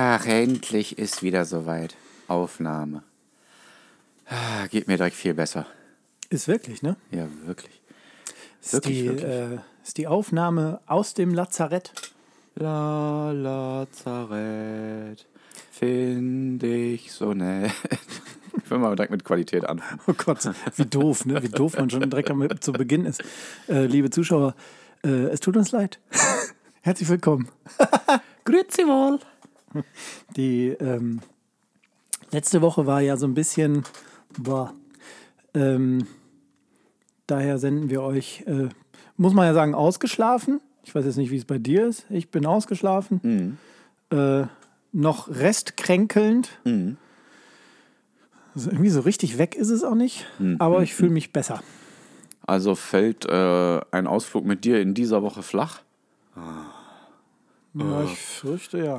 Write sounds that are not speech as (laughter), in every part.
Ach, endlich ist wieder soweit. Aufnahme. Ah, geht mir direkt viel besser. Ist wirklich, ne? Ja, wirklich. Ist, Wirklich, die, wirklich. Äh, ist die Aufnahme aus dem Lazarett. La Lazarett, finde ich so nett. (laughs) Ich will mal direkt mit Qualität anfangen. Oh Gott, wie doof, ne? Wie doof man schon direkt am, zu Beginn ist. Äh, liebe Zuschauer, äh, es tut uns leid. (laughs) Herzlich willkommen. (laughs) Grüezi wohl. (laughs) Die ähm, letzte Woche war ja so ein bisschen, boah, ähm, daher senden wir euch, äh, muss man ja sagen, ausgeschlafen. Ich weiß jetzt nicht, wie es bei dir ist. Ich bin ausgeschlafen. Äh, noch restkränkelnd. Also irgendwie so richtig weg ist es auch nicht, aber ich fühle mich besser. Also fällt äh, ein Ausflug mit dir in dieser Woche flach? Ja, ich fürchte ja.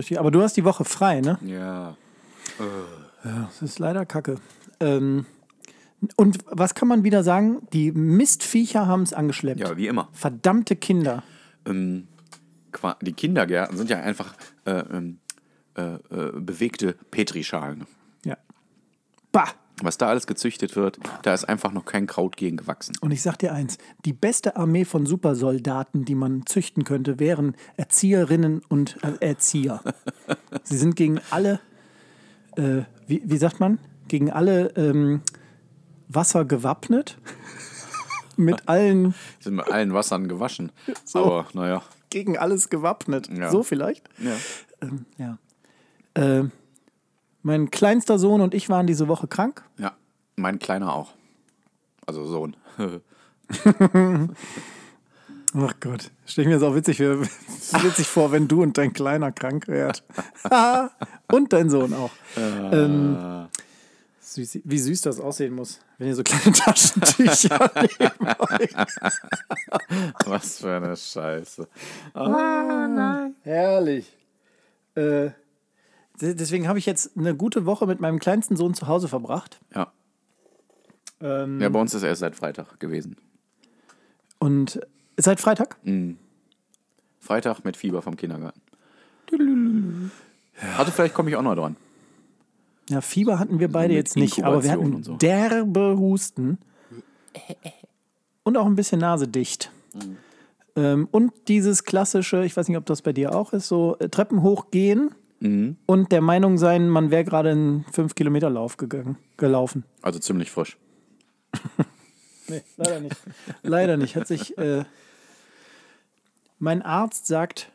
Ich fürchte, aber du hast die Woche frei, ne? Ja. Ja, das ist leider kacke. Ähm, und was kann man wieder sagen? Die Mistviecher haben es angeschleppt. Ja, wie immer. Verdammte Kinder. Ähm, die Kindergärten sind ja einfach äh, ähm, äh, äh, bewegte Petrischalen. Ja. Bah! Was da alles gezüchtet wird, da ist einfach noch kein Kraut gegen gewachsen. Und ich sag dir eins: Die beste Armee von Supersoldaten, die man züchten könnte, wären Erzieherinnen und äh, Erzieher. (laughs) Sie sind gegen alle, äh, wie, wie sagt man? Gegen alle ähm, Wasser gewappnet. (laughs) Mit allen, Sind mit allen Wassern gewaschen. Aber naja. gegen alles gewappnet. Ja. So vielleicht? Ja. Ähm, ja. Äh, mein kleinster Sohn und ich waren diese Woche krank. ja, mein Kleiner auch. Also Sohn. (laughs) Ach Gott, stell ich mir das auch witzig, (laughs) witzig vor, wenn du und dein Kleiner krank wärt. (laughs) und dein Sohn auch. Ähm, süß, wie süß das aussehen muss, wenn ihr so kleine Taschentücher euch. Was für eine Scheiße. Herrlich. Äh, deswegen habe ich jetzt eine gute Woche mit meinem kleinsten Sohn zu Hause verbracht. Ja. Ähm, ja, bei uns ist er erst seit Freitag gewesen. Und seit Freitag? Freitag mit Fieber vom Kindergarten. Also vielleicht komme ich auch noch dran. Ja, Fieber hatten wir beide mit jetzt nicht, aber wir hatten so. derbe Husten und auch ein bisschen Nase dicht. Mhm. Ähm, und dieses klassische, ich weiß nicht, ob das bei dir auch ist, so äh, Treppen hochgehen Mhm. und der Meinung sein, man wäre gerade einen 5-Kilometer-Lauf gegangen, gelaufen. Also ziemlich frisch. (laughs) Nee, leider nicht. leider nicht. Hat sich. Äh, mein Arzt sagt,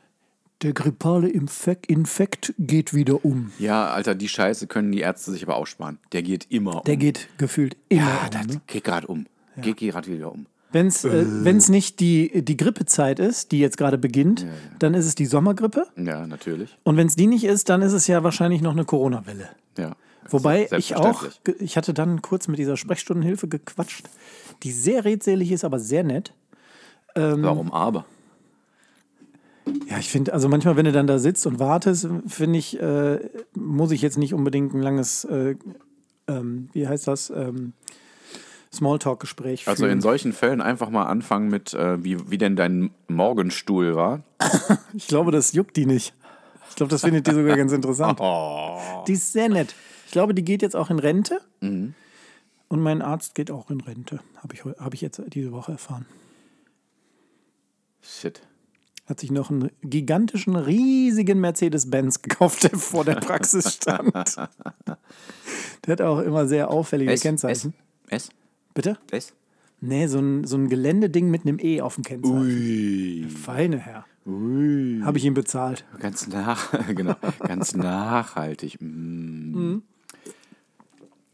der grippale Infekt, Infekt geht wieder um. Ja, Alter, die Scheiße können die Ärzte sich aber aussparen. Der geht immer Der um. geht gefühlt immer ja, um. das Ne? geht gerade um. Geht gerade wieder um. Wenn es äh, wenn's nicht die, die Grippezeit ist, die jetzt gerade beginnt, dann ist es die Sommergrippe. Ja, natürlich. Und wenn es die nicht ist, dann ist es ja wahrscheinlich noch eine Corona-Welle. Ja. Wobei ich auch, ich hatte dann kurz mit dieser Sprechstundenhilfe gequatscht, die sehr redselig ist, aber sehr nett. Ähm, Warum aber? Ja, ich finde, also manchmal, wenn du dann da sitzt und wartest, finde ich, äh, muss ich jetzt nicht unbedingt ein langes, äh, ähm, wie heißt das, ähm, Smalltalk-Gespräch führen. Also in solchen Fällen einfach mal anfangen mit, äh, wie, wie denn dein Morgenstuhl war. (laughs) ich glaube, das juckt die nicht. Ich glaube, das findet die sogar ganz interessant. (laughs) Oh. Die ist sehr nett. Ich glaube, die geht jetzt auch in Rente. Und mein Arzt geht auch in Rente. Habe ich, hab ich jetzt diese Woche erfahren. Shit. Hat sich noch einen gigantischen, riesigen Mercedes-Benz gekauft, der vor der Praxis stand. (laughs) der hat auch immer sehr auffällige S, S, Kennzeichen. S, Bitte? S. Nee, so ein, so ein Geländeding mit einem E auf dem Kennzeichen. Ui. Feine Herr. Ui. Habe ich ihm bezahlt. Ganz nach, (laughs) genau, ganz nachhaltig. Mm.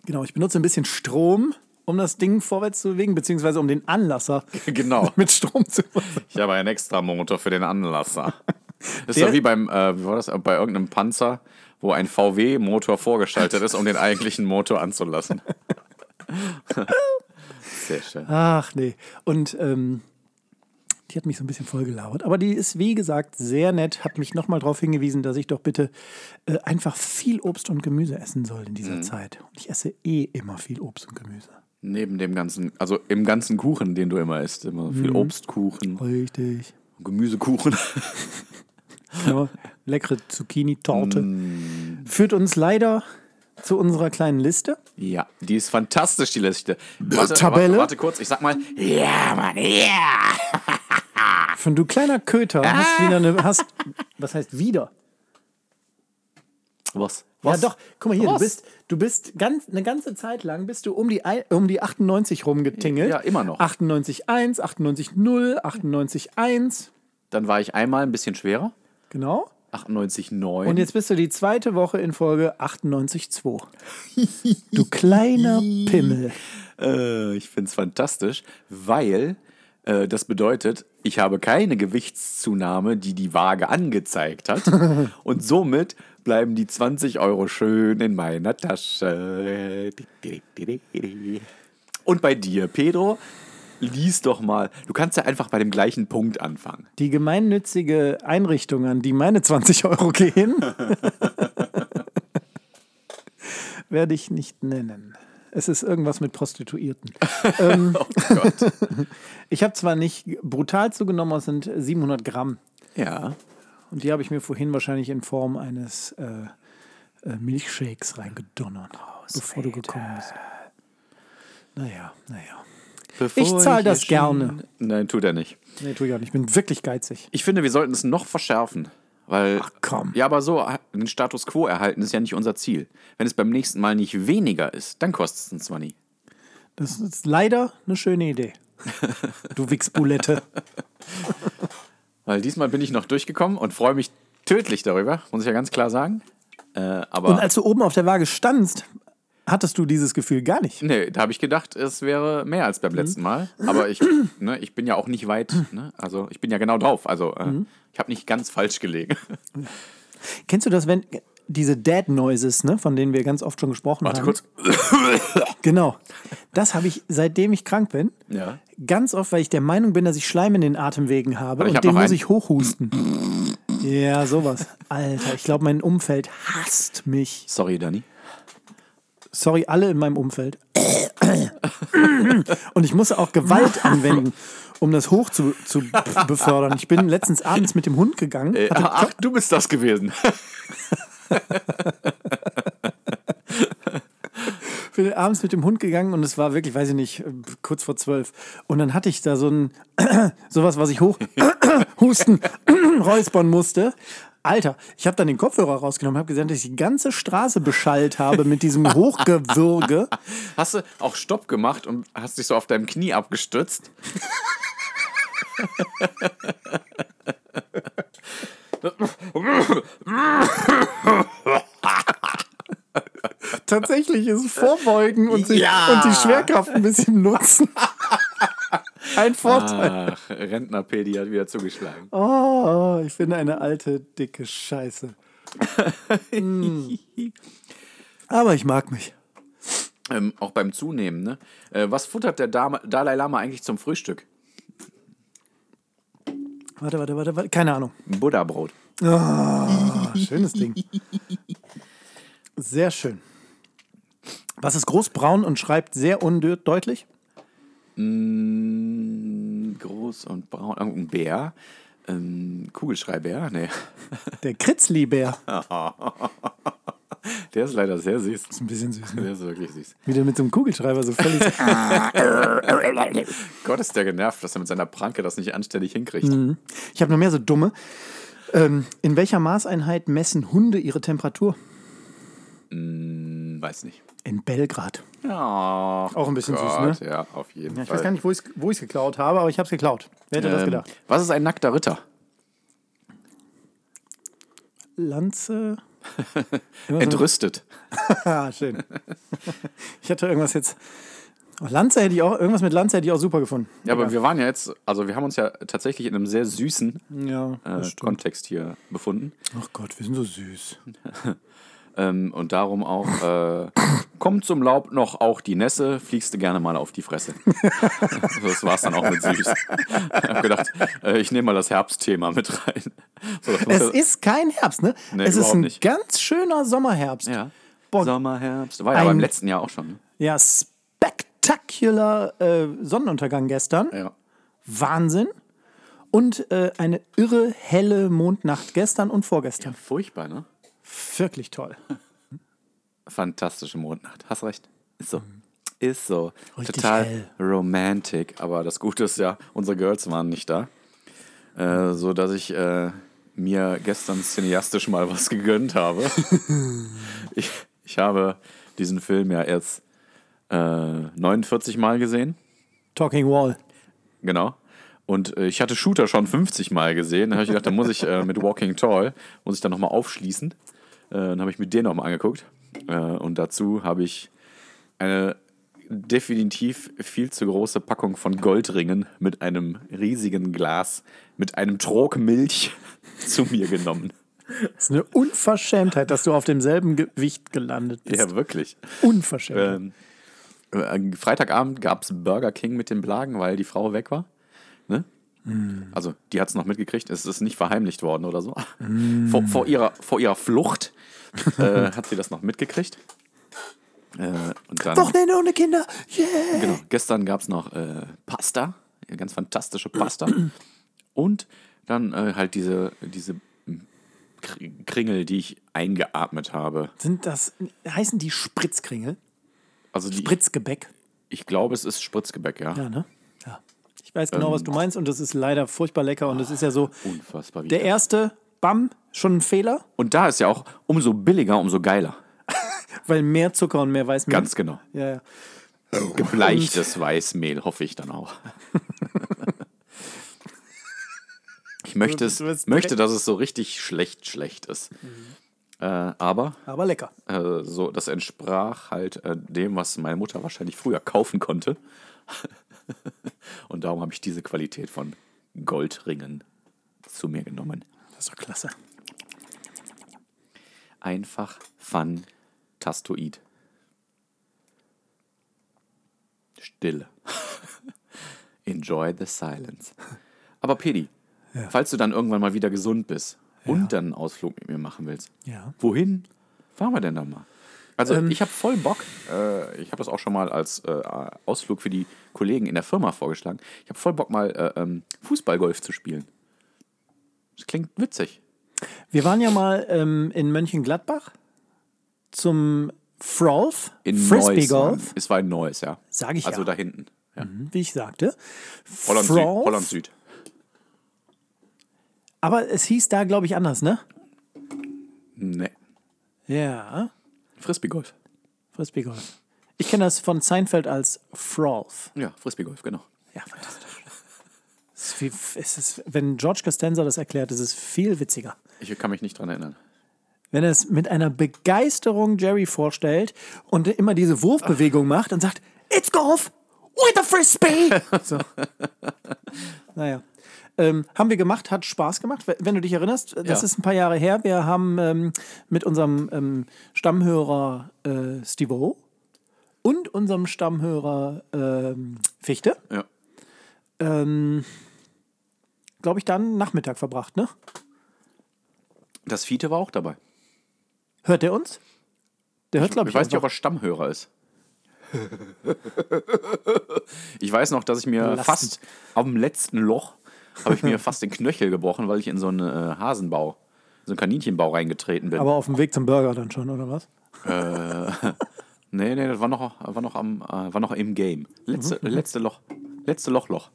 Genau, ich benutze ein bisschen Strom, um das Ding vorwärts zu bewegen, beziehungsweise um den Anlasser (laughs) Genau. (laughs) mit Strom zu Ich habe einen extra Motor für den Anlasser. Das ist doch wie beim, äh, wie war das, bei irgendeinem Panzer, wo ein VW-Motor vorgeschaltet ist, um den eigentlichen Motor anzulassen. Sehr schön. Ach nee. Und ähm, die hat mich so ein bisschen vollgelabert. Aber die ist, wie gesagt, sehr nett, hat mich nochmal darauf hingewiesen, dass ich doch bitte äh, einfach viel Obst und Gemüse essen soll in dieser Zeit. Und ich esse eh immer viel Obst und Gemüse. Neben dem ganzen, also im ganzen Kuchen, den du immer isst, immer viel Obstkuchen, Richtig. Gemüsekuchen. (laughs) Ja, leckere Zucchini-Torte. Führt uns leider zu unserer kleinen Liste. Ja, die ist fantastisch, die Liste. Warte, Tabelle? Warte, warte kurz, ich sag mal. Ja, Mann, ja. (laughs) Von du kleiner Köter hast wieder eine. Hast, was heißt wieder? Was? Ja, Was? doch, guck mal hier, du bist, du bist ganz, eine ganze Zeit lang bist du um die, um die 98 rumgetingelt. Ja, immer noch. 98,1, 98,0, 98,1. Dann war ich einmal ein bisschen schwerer. Genau. 98,9. Und jetzt bist du die zweite Woche in Folge 98,2. Du kleiner (laughs) Pimmel. Äh, ich finde es fantastisch, weil äh, das bedeutet, ich habe keine Gewichtszunahme, die die Waage angezeigt hat. (laughs) und somit bleiben die 20 Euro schön in meiner Tasche. (laughs) Und bei dir, Pedro, lies doch mal. Du kannst ja einfach bei dem gleichen Punkt anfangen. Die gemeinnützige Einrichtung, an die meine 20 Euro gehen, (laughs) werde ich nicht nennen. Es ist irgendwas mit Prostituierten. (laughs) ähm, (laughs) ich habe zwar nicht brutal zugenommen, es sind 700 Gramm. Ja. Und die habe ich mir vorhin wahrscheinlich in Form eines äh, äh, Milchshakes reingedonnert, bevor du gekommen bist. Naja, naja. Bevor Ich zahl das gerne. Nein, tut er nicht. Nee, tu ich auch nicht. Ich bin wirklich geizig. Ich finde, wir sollten es noch verschärfen. Weil, Ach, komm. Ja, aber so äh, den Status quo erhalten ist ja nicht unser Ziel. Wenn es beim nächsten Mal nicht weniger ist, dann kostet es uns nie. Das ist leider eine schöne Idee. Du Wichsbulette. (laughs) Weil diesmal bin ich noch durchgekommen und freue mich tödlich darüber, muss ich ja ganz klar sagen. Äh, aber Und als du oben auf der Waage standst, hattest du dieses Gefühl gar nicht. nee, da habe ich gedacht, es wäre mehr als beim Mhm. letzten Mal. Aber ich, (laughs) ne, ich bin ja auch nicht weit, ne? also ich bin ja genau drauf. Also äh, Mhm. ich habe nicht ganz falsch gelegen. (laughs) Kennst du das, wenn diese Dead Noises, ne, von denen wir ganz oft schon gesprochen Warte haben? kurz. (laughs) Genau. Das habe ich, seitdem ich krank bin, Ja. ganz oft, weil ich der Meinung bin, dass ich Schleim in den Atemwegen habe Warte, und hab den muss ich hochhusten. Ja, sowas. Alter, ich glaube, mein Umfeld hasst mich. Sorry, Dani. Sorry, alle in meinem Umfeld. Und ich musste auch Gewalt anwenden, um das hoch zu, zu befördern. Ich bin letztens abends mit dem Hund gegangen. Äh, ach, du bist das gewesen. (laughs) bin abends mit dem Hund gegangen und es war wirklich, weiß ich nicht, kurz vor zwölf. Und dann hatte ich da so ein, (clears throat) sowas, was ich hoch (clears throat) husten, (clears throat) räuspern musste. Alter, ich habe dann den Kopfhörer rausgenommen, habe gesagt, dass ich die ganze Straße beschallt habe mit diesem (laughs) Hochgewürge. Hast du auch Stopp gemacht und hast dich so auf deinem Knie abgestützt? Tatsächlich ist Vorbeugen und, sich, Ja. und die Schwerkraft ein bisschen nutzen. (laughs) Ein Vorteil. Ach, Rentnerpedi hat wieder zugeschlagen. Oh, ich bin eine alte, dicke Scheiße. Mm. (laughs) Aber ich mag mich. Ähm, auch beim Zunehmen, ne? Äh, was futtert der Dame, Dalai Lama eigentlich zum Frühstück? Warte, warte, warte, warte. Keine Ahnung. Buddha-Brot. Ah, schönes Ding. Sehr schön. Was ist groß, braun und schreibt sehr undeutlich? Mm, groß und braun. Irgendein Bär. Ähm, Kugelschreiber. Nee. (laughs) Der Kritzli-Bär. (laughs) Der ist leider sehr süß. Ist ein bisschen süß, ne? Der ist wirklich süß. Wieder mit so einem Kugelschreiber so völlig. (laughs) Gott ist der genervt, dass er mit seiner Pranke das nicht anständig hinkriegt. Ich habe noch mehr so dumme. Ähm, in welcher Maßeinheit messen Hunde ihre Temperatur? Hm, weiß nicht. In Belgrad. Ja, Auch ein bisschen süß, ne? Ja, auf jeden Ja, ich Fall. weiß gar nicht, wo ich es wo ich's geklaut habe, aber ich habe es geklaut. Wer hätte das Ähm, gedacht? Was ist ein nackter Ritter? Lanze. (laughs) Entrüstet. (laughs) Ah, schön. Ich hatte irgendwas jetzt. Oh, Lanze hätte ich auch, irgendwas mit Lanze hätte ich auch super gefunden. Ja, aber wir waren ja jetzt, also wir haben uns ja tatsächlich in einem sehr süßen Ja, äh, das. Kontext hier befunden. Ach Gott, wir sind so süß. (laughs) Ähm, und darum auch, äh, kommt zum Laub noch auch die Nässe, fliegst du gerne mal auf die Fresse. (laughs) das war's dann auch mit süß. Ich hab gedacht, äh, ich nehme mal das Herbstthema mit rein. So, Es ja- ist kein Herbst, ne? Nee, es ist ein nicht. ganz schöner Sommerherbst. ja. Boah. Sommer, Herbst. War ja Ein- beim letzten Jahr auch schon. Ne? Ja, spektakular äh, Sonnenuntergang gestern. Ja. Wahnsinn. Und äh, eine irre helle Mondnacht gestern und vorgestern. Furchtbar, ne? Wirklich toll. Fantastische Mondnacht. Hast recht. Ist so. Ist so. Richtig Total hell. romantic. Aber das Gute ist ja, unsere Girls waren nicht da. Äh, so dass ich äh, mir gestern cineastisch mal was gegönnt habe. (laughs) ich, ich habe diesen Film ja erst äh, 49 Mal gesehen. Talking Wall. Genau. Und äh, ich hatte Shooter schon 50 Mal gesehen. Da habe ich gedacht, da muss ich äh, mit Walking Tall, muss ich dann nochmal aufschließen. Äh, dann habe ich mir den nochmal angeguckt. Äh, und dazu habe ich eine definitiv viel zu große Packung von Goldringen mit einem riesigen Glas, mit einem Trog Milch (laughs) zu mir genommen. Das ist eine Unverschämtheit, dass du auf demselben Gewicht gelandet bist. Ja, wirklich. Unverschämt. Ähm, äh, Freitagabend gab es Burger King mit den Blagen, weil die Frau weg war. Ne? Also, die hat es noch mitgekriegt. Es ist nicht verheimlicht worden oder so. Vor, vor, ihrer, vor ihrer Flucht (laughs) äh, hat sie das noch mitgekriegt. Äh, und dann, Wochenende ohne Kinder. Yeah. genau, gestern gab es noch äh, Pasta, ganz fantastische Pasta. und dann äh, halt diese, diese Kr- Kringel, die ich eingeatmet habe. Sind das, heißen die Spritzkringel? Also die, Spritzgebäck? ich glaube, es ist Spritzgebäck, ja. Ja, ne? Ja. Ich weiß genau, was du meinst und das ist leider furchtbar lecker und es ist ja so, Unfassbar. Der erste, bam, schon ein Fehler, Und da ist ja auch umso billiger, umso geiler. (laughs) weil mehr Zucker und mehr Weißmehl. Ganz genau. Ja, ja. Gebleichtes Weißmehl, hoffe ich dann auch. (laughs) Ich möchte, es, möchte, dass es so richtig schlecht, schlecht ist. Äh, aber Aber lecker. äh, so, das entsprach halt äh, dem, was meine Mutter wahrscheinlich früher kaufen konnte. (laughs) Und darum habe ich diese Qualität von Goldringen zu mir genommen. Ist doch klasse. Einfach fantastoid. Stille. (laughs) Enjoy the silence. Aber Pedi, falls du dann irgendwann mal wieder gesund bist und dann einen Ausflug mit mir machen willst, Ja. wohin fahren wir denn da mal? Also ich habe voll Bock. Äh, ich habe das auch schon mal als äh, Ausflug für die Kollegen in der Firma vorgeschlagen. Ich habe voll Bock mal äh, ähm, Fußballgolf zu spielen. Das klingt witzig. Wir waren ja mal ähm, in Mönchengladbach zum Frolf, In Frisbee Neuss, Golf, Es war in Neuss, ja. Sag ich Also ja. da hinten. Ja. wie ich sagte. Holland Süd. Holland Süd. Aber es hieß da, glaube ich, anders, ne? Nee. Ja, Frisbeegolf. Frisbee Golf. Ich kenne das von Seinfeld als Frolf. Ja, Frisbeegolf, genau. Ja, fantastisch. Es ist es ist, wenn George Costanza das erklärt, ist es viel witziger. Ich kann mich nicht dran erinnern. Wenn er es mit einer Begeisterung Jerry vorstellt und immer diese Wurfbewegung macht und sagt, It's Golf with a Frisbee. (laughs) so. Naja. Ähm, haben wir gemacht, hat Spaß gemacht. Wenn du dich erinnerst, das Ja. ist ein paar Jahre her. Wir haben ähm, mit unserem ähm, Stammhörer äh, Steve und unserem Stammhörer ähm, Fichte, Ja. Ähm, glaube ich, dann Nachmittag verbracht, ne? Das Fiete war auch dabei. Hört er uns? Der hört, glaube Ich ich, weiß nicht, ob er Stammhörer ist. (laughs) ich weiß noch, dass ich mir Lassen. fast am letzten Loch habe ich mir fast den Knöchel gebrochen, weil ich in so einen äh, Hasenbau, so einen Kaninchenbau reingetreten bin. aber auf dem Weg zum Burger dann schon, oder was? (laughs) nee, nee, das war noch, war noch, am, äh, war noch im Game. Letzte, Mhm. letzte Loch. Letzte Lochloch.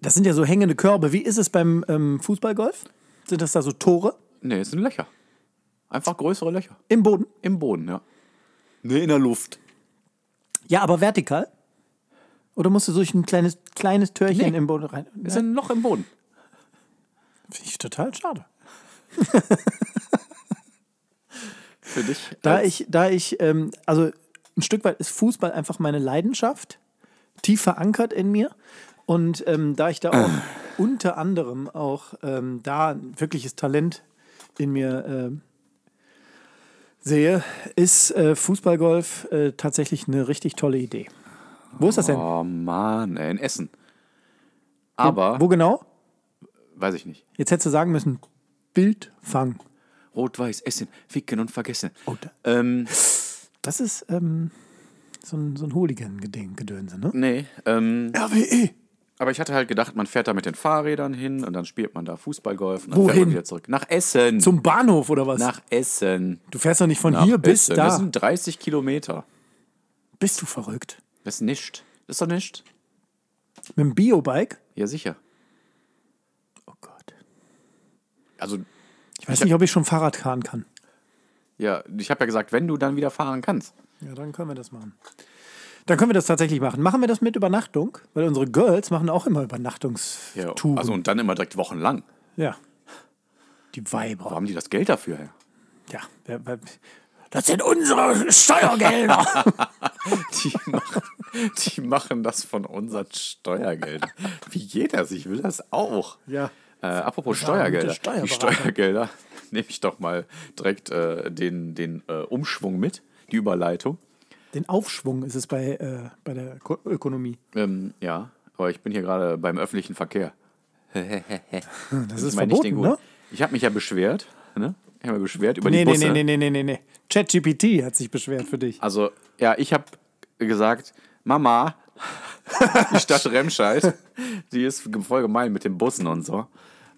Das sind ja so hängende Körbe. Wie ist es beim ähm, Fußballgolf? Sind das da so Tore Nee, es sind Löcher. Einfach größere Löcher. im Boden? Im Boden, ja. Nee, in der Luft. Ja, aber vertikal? Oder musst du durch ein kleines, kleines Türchen Nee. im Boden rein? Es ist ein Loch im Boden. Finde ich total schade. Für dich. Da ich, da ich, ähm, also ein Stück weit ist Fußball einfach meine Leidenschaft, tief verankert in mir. Und ähm, da ich da auch unter anderem auch ähm, da ein wirkliches Talent in mir ähm, sehe, ist äh, Fußballgolf äh, tatsächlich eine richtig tolle Idee. Wo ist das denn? Oh Mann, in Essen. Aber, Wo genau? weiß ich nicht. Jetzt hättest du sagen müssen, Bildfang. Rot-Weiß, Essen, Ficken und Vergessen. Oh, da- Ähm, Das ist ähm, so ein, so ein Hooligan-Gedönse, ne? nee, ähm, RWE. Aber ich hatte halt gedacht, man fährt da mit den Fahrrädern hin und dann spielt man da Fußballgolf und dann fährt Wohin? man wieder zurück. Nach Essen. Zum Bahnhof oder was? Nach Essen. du fährst doch nicht von Nach hier bis Essen. da. Das sind 30 Kilometer. Bist du verrückt? Das ist nicht. Das ist doch nicht. Mit dem Biobike? Ja, sicher. Oh Gott. Also, Ich weiß nicht, ob ich schon Fahrrad fahren kann. ja, ich habe ja gesagt, wenn du dann wieder fahren kannst. Ja, dann können wir das machen. Dann können wir das tatsächlich machen. Machen wir das mit Übernachtung? Weil unsere Girls machen auch immer Ja, Übernachtungstouren. also und dann immer direkt wochenlang. ja. Die Wo Weiber. haben die das Geld dafür her? Ja. wer- wer- Das sind unsere Steuergelder. (laughs) Die machen, die machen das von unseren Steuergeldern. Wie jeder sich will das auch. Ja. Äh, apropos Ja, Steuergelder. Die. Steuergelder nehme ich doch mal direkt äh, den, den äh, Umschwung mit, die Überleitung. Den Aufschwung ist es bei, äh, bei der Ko Ökonomie. Ähm, ja, aber ich bin hier gerade beim öffentlichen Verkehr. (laughs) Das ist Ich den verboten, guten. ne? Ich habe mich ja beschwert. Ne? Ich habe mich beschwert über Nee, die nee, Busse. nee, nee, nee, nee, nee. ChatGPT hat sich beschwert für dich. Also, ja, ich habe gesagt, Mama, (laughs) die Stadt Remscheid, die ist voll gemein mit den Bussen und so.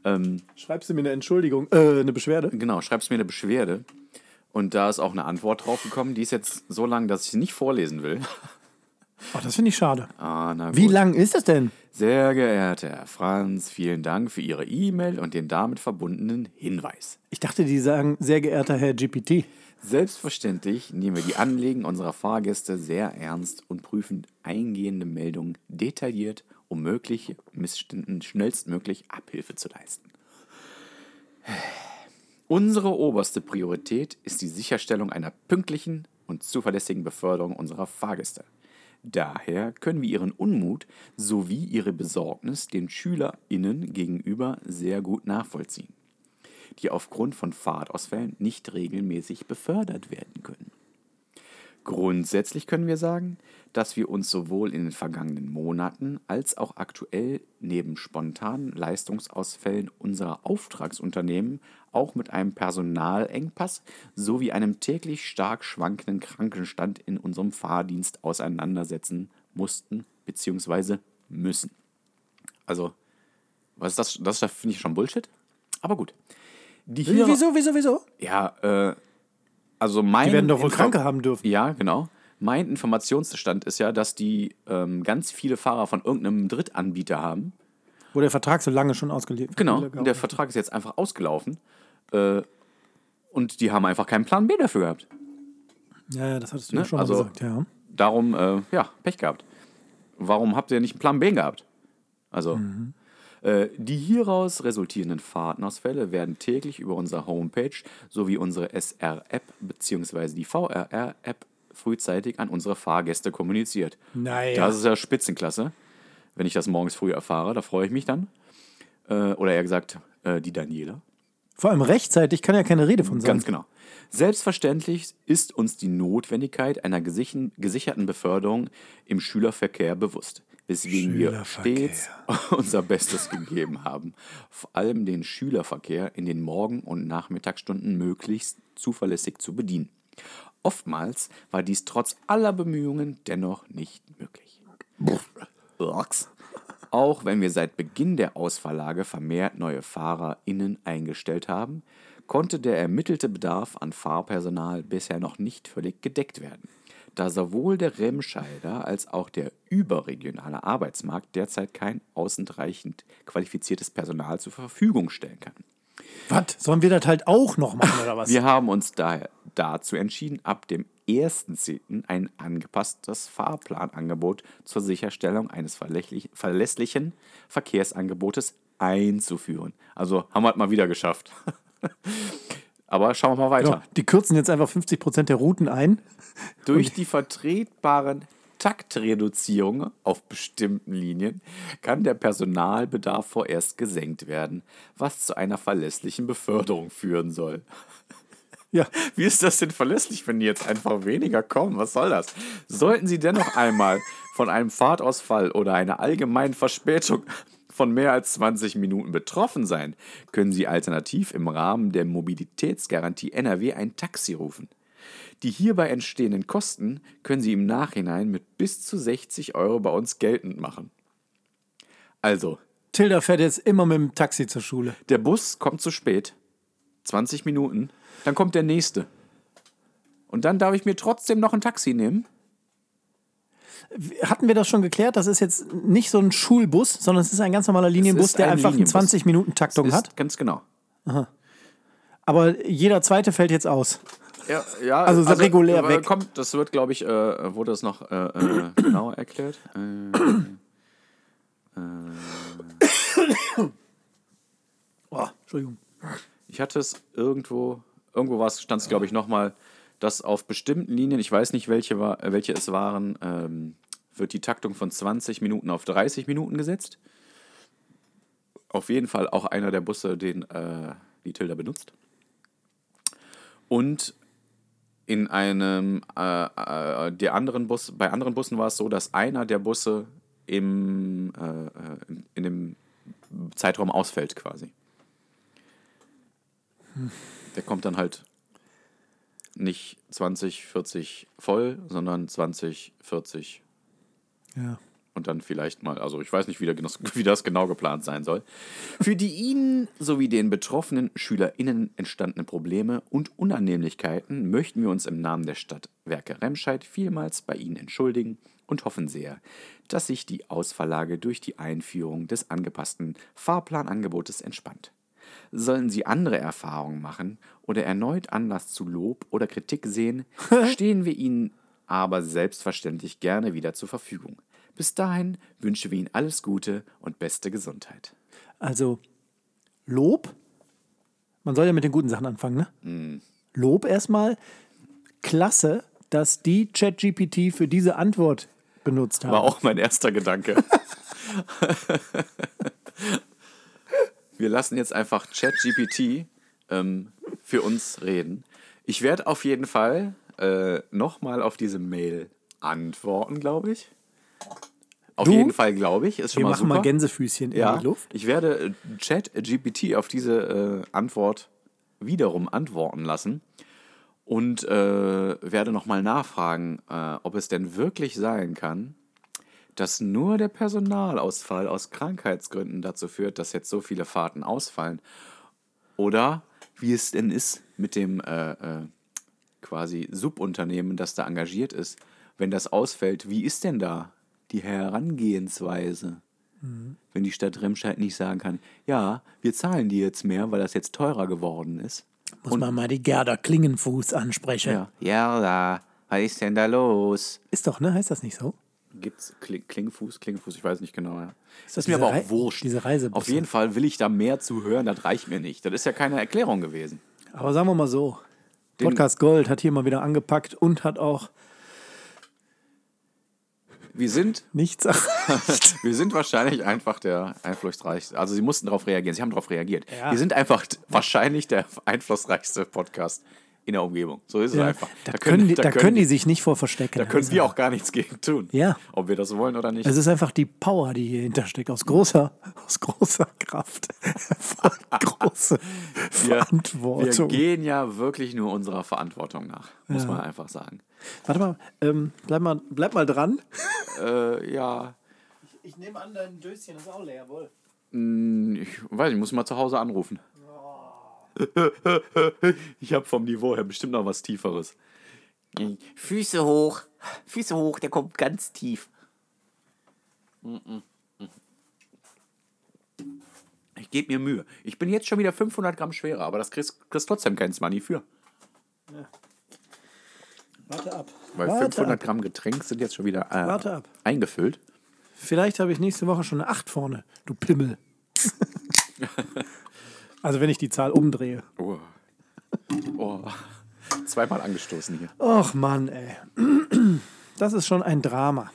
Ähm, Schreibst du mir eine Entschuldigung, äh, eine Beschwerde? genau, schreibst mir eine Beschwerde. Und da ist auch eine Antwort drauf gekommen. Die ist jetzt so lang, dass ich sie nicht vorlesen will. (laughs) Oh, das finde ich schade. Ah, na Wie lang ist es denn? Sehr geehrter Herr Franz, vielen Dank für Ihre E-Mail und den damit verbundenen Hinweis. Ich dachte, die sagen, sehr geehrter Herr GPT. Selbstverständlich nehmen wir die Anliegen unserer Fahrgäste sehr ernst und prüfen eingehende Meldungen detailliert, um mögliche Missständen schnellstmöglich Abhilfe zu leisten. Unsere oberste Priorität ist die Sicherstellung einer pünktlichen und zuverlässigen Beförderung unserer Fahrgäste. Daher können wir Ihren Unmut sowie Ihre Besorgnis den SchülerInnen gegenüber sehr gut nachvollziehen die aufgrund von Fahrtausfällen nicht regelmäßig befördert werden können. Grundsätzlich können wir sagen, dass wir uns sowohl in den vergangenen Monaten als auch aktuell neben spontanen Leistungsausfällen unserer Auftragsunternehmen auch mit einem Personalengpass sowie einem täglich stark schwankenden Krankenstand in unserem Fahrdienst auseinandersetzen mussten bzw. müssen. Also, was ist das? Das finde ich schon Bullshit. Aber gut. Die hier, Wieso, wieso, wieso? ja, äh, also mein. Die werden doch wohl Info- Kranke haben dürfen. Ja, genau. Mein Informationsstand ist ja, dass die ähm, ganz viele Fahrer von irgendeinem Drittanbieter haben. Wo der Vertrag so lange schon ausgeliefert Genau. Der Vertrag ist jetzt einfach ausgelaufen. Äh, und die haben einfach keinen Plan B dafür gehabt. Ja, ja, das hattest du Ne? ja schon Also- gesagt, ja. Darum, äh, ja, Pech gehabt. Warum habt ihr nicht einen Plan B gehabt? Also, Mhm. Äh, die hieraus resultierenden Fahrtenausfälle werden täglich über unsere Homepage sowie unsere SR-App bzw. die VRR-App frühzeitig an unsere Fahrgäste kommuniziert. Naja. Das ist ja Spitzenklasse. Wenn ich das morgens früh erfahre, da freue ich mich dann. Äh, oder eher gesagt, äh, die Daniela. Vor allem rechtzeitig kann ja keine Rede von sein. Ganz genau. Selbstverständlich ist uns die Notwendigkeit einer gesicherten Beförderung im Schülerverkehr bewusst, weswegen wir stets (laughs) unser Bestes gegeben haben, vor allem den Schülerverkehr in den Morgen- und Nachmittagsstunden möglichst zuverlässig zu bedienen. Oftmals war dies trotz aller Bemühungen dennoch nicht möglich. Auch wenn wir seit Beginn der Ausfalllage vermehrt neue FahrerInnen eingestellt haben, konnte der ermittelte Bedarf an Fahrpersonal bisher noch nicht völlig gedeckt werden, da sowohl der Remscheider als auch der überregionale Arbeitsmarkt derzeit kein ausreichend qualifiziertes Personal zur Verfügung stellen kann. Was? Sollen wir das halt auch noch machen, oder was? (laughs) Wir haben uns daher dazu entschieden, ab dem 1.10. ein angepasstes Fahrplanangebot zur Sicherstellung eines verlässlich- verlässlichen Verkehrsangebotes einzuführen. Also haben wir es mal wieder geschafft. (laughs) Aber schauen wir mal weiter. Ja, die kürzen jetzt einfach 50% der Routen ein. Durch die vertretbaren Taktreduzierungen auf bestimmten Linien kann der Personalbedarf vorerst gesenkt werden, was zu einer verlässlichen Beförderung führen soll. Ja. (laughs) Wie ist das denn verlässlich, wenn die jetzt einfach weniger kommen? Was soll das? Sollten Sie dennoch einmal von einem Fahrtausfall oder einer allgemeinen Verspätung von mehr als 20 Minuten betroffen sein, können Sie alternativ im Rahmen der Mobilitätsgarantie NRW ein Taxi rufen. Die hierbei entstehenden Kosten können Sie im Nachhinein mit bis zu 60 Euro bei uns geltend machen. Also, Tilda fährt jetzt immer mit dem Taxi zur Schule. der Bus kommt zu spät. 20 Minuten. Dann kommt der nächste. Und dann darf ich mir trotzdem noch ein Taxi nehmen. Hatten wir das schon geklärt? Das ist jetzt nicht so ein Schulbus, sondern es ist ein ganz normaler Linienbus, ist der ein einfach Linienbus. 20-Minuten-Taktung Ist hat. Ganz genau. Aber jeder zweite fällt jetzt aus. Ja, ja Also so regulär äh, weg. Kommt, das wird, glaube ich, äh, wurde das noch äh, äh, genauer erklärt. Äh, (coughs) Oh, Entschuldigung. ich hatte es irgendwo, irgendwo stand es, glaube ich, nochmal, dass auf bestimmten Linien, ich weiß nicht, welche, äh, welche es waren, ähm, wird die Taktung von 20 Minuten auf 30 Minuten gesetzt. Auf jeden Fall auch einer der Busse, den äh, die Tilda benutzt. Und in einem äh, äh, der anderen Bus, bei anderen Bussen war es so, dass einer der Busse im, äh, äh, in dem Zeitraum ausfällt quasi. Der kommt dann halt nicht 20, 40 voll, sondern 20, 40 Ja. und dann vielleicht mal, also ich weiß nicht, wie, genau- (laughs) wie das genau geplant sein soll. Für die Ihnen sowie den betroffenen SchülerInnen entstandenen Probleme und Unannehmlichkeiten möchten wir uns im Namen der Stadtwerke Remscheid vielmals bei Ihnen entschuldigen und hoffen sehr, dass sich die Ausfalllage durch die Einführung des angepassten Fahrplanangebotes entspannt. Sollen Sie andere Erfahrungen machen oder erneut Anlass zu Lob oder Kritik sehen, (laughs) stehen wir Ihnen aber selbstverständlich gerne wieder zur Verfügung. Bis dahin wünschen wir Ihnen alles Gute und beste Gesundheit. Also Lob. Man soll ja mit den guten Sachen anfangen, ne? Mhm. Lob erstmal. Klasse, dass die ChatGPT für diese Antwort benutzt haben. War auch mein erster Gedanke. (laughs) wir lassen jetzt einfach ChatGPT ähm, für uns reden. Ich werde auf jeden Fall äh, nochmal auf diese Mail antworten, glaube ich. Auf Du? jeden Fall, glaube ich. Ist schon Wir mal machen super. mal Gänsefüßchen in Ja, die Luft. ich werde äh, ChatGPT auf diese äh, Antwort wiederum antworten lassen und äh, werde nochmal nachfragen, äh, ob es denn wirklich sein kann, dass nur der Personalausfall aus Krankheitsgründen dazu führt, dass jetzt so viele Fahrten ausfallen. Oder wie es denn ist mit dem äh, äh, quasi Subunternehmen, das da engagiert ist. Wenn das ausfällt, wie ist denn da die Herangehensweise? Wenn die Stadt Remscheid nicht sagen kann, ja, wir zahlen die jetzt mehr, weil das jetzt teurer geworden ist. Muss man mal die Gerda Klingenfuß ansprechen. Ja, ja, da, was ist denn da los? Ist doch, ne? Heißt das nicht so? Gibt's Kling, Klingfuß, Klingfuß, ich weiß nicht genau. Ja. das Das ist mir aber auch wurscht. diese Reisebusse? Auf jeden Fall will ich da mehr zu hören, das reicht mir nicht. Das ist ja keine Erklärung gewesen. Aber sagen wir mal so. Den- Podcast Gold hat hier mal wieder angepackt und hat auch Wir sind, nichts (laughs) wir sind wahrscheinlich einfach der einflussreichste. Also sie mussten darauf reagieren, sie haben darauf reagiert. Ja. Wir sind einfach wahrscheinlich der einflussreichste Podcast in der Umgebung. So ist es Ja, einfach. da, können die, da können die sich nicht vor verstecken. da können wir auch gar nichts gegen tun. Ja. Ob wir das wollen oder nicht. Es ist einfach die Power, die hier hintersteckt, aus großer, aus großer Kraft. (laughs) Große wir, Verantwortung. wir gehen ja wirklich nur unserer Verantwortung nach, muss man einfach sagen. Warte mal, ähm, bleib mal, bleib mal dran. (laughs) Äh, ja, Ich nehme an, dein Döschen ist auch leer, wohl. ich weiß, ich muss mal zu Hause anrufen. (laughs) ich habe vom Niveau her bestimmt noch was Tieferes. Füße hoch, Füße hoch, der kommt ganz tief. Ich gebe mir Mühe. Ich bin jetzt schon wieder 500 Gramm schwerer, aber das kriegst, kriegst trotzdem kein Money für. Warte ab. Weil Warte 500 ab. Gramm Getränk sind jetzt schon wieder äh, Warte ab. eingefüllt. Vielleicht habe ich nächste Woche schon eine 8 vorne, du Pimmel. (laughs) also wenn ich die Zahl umdrehe. Oh. oh. Zweimal angestoßen hier. Och Mann, ey. Das ist schon ein Drama.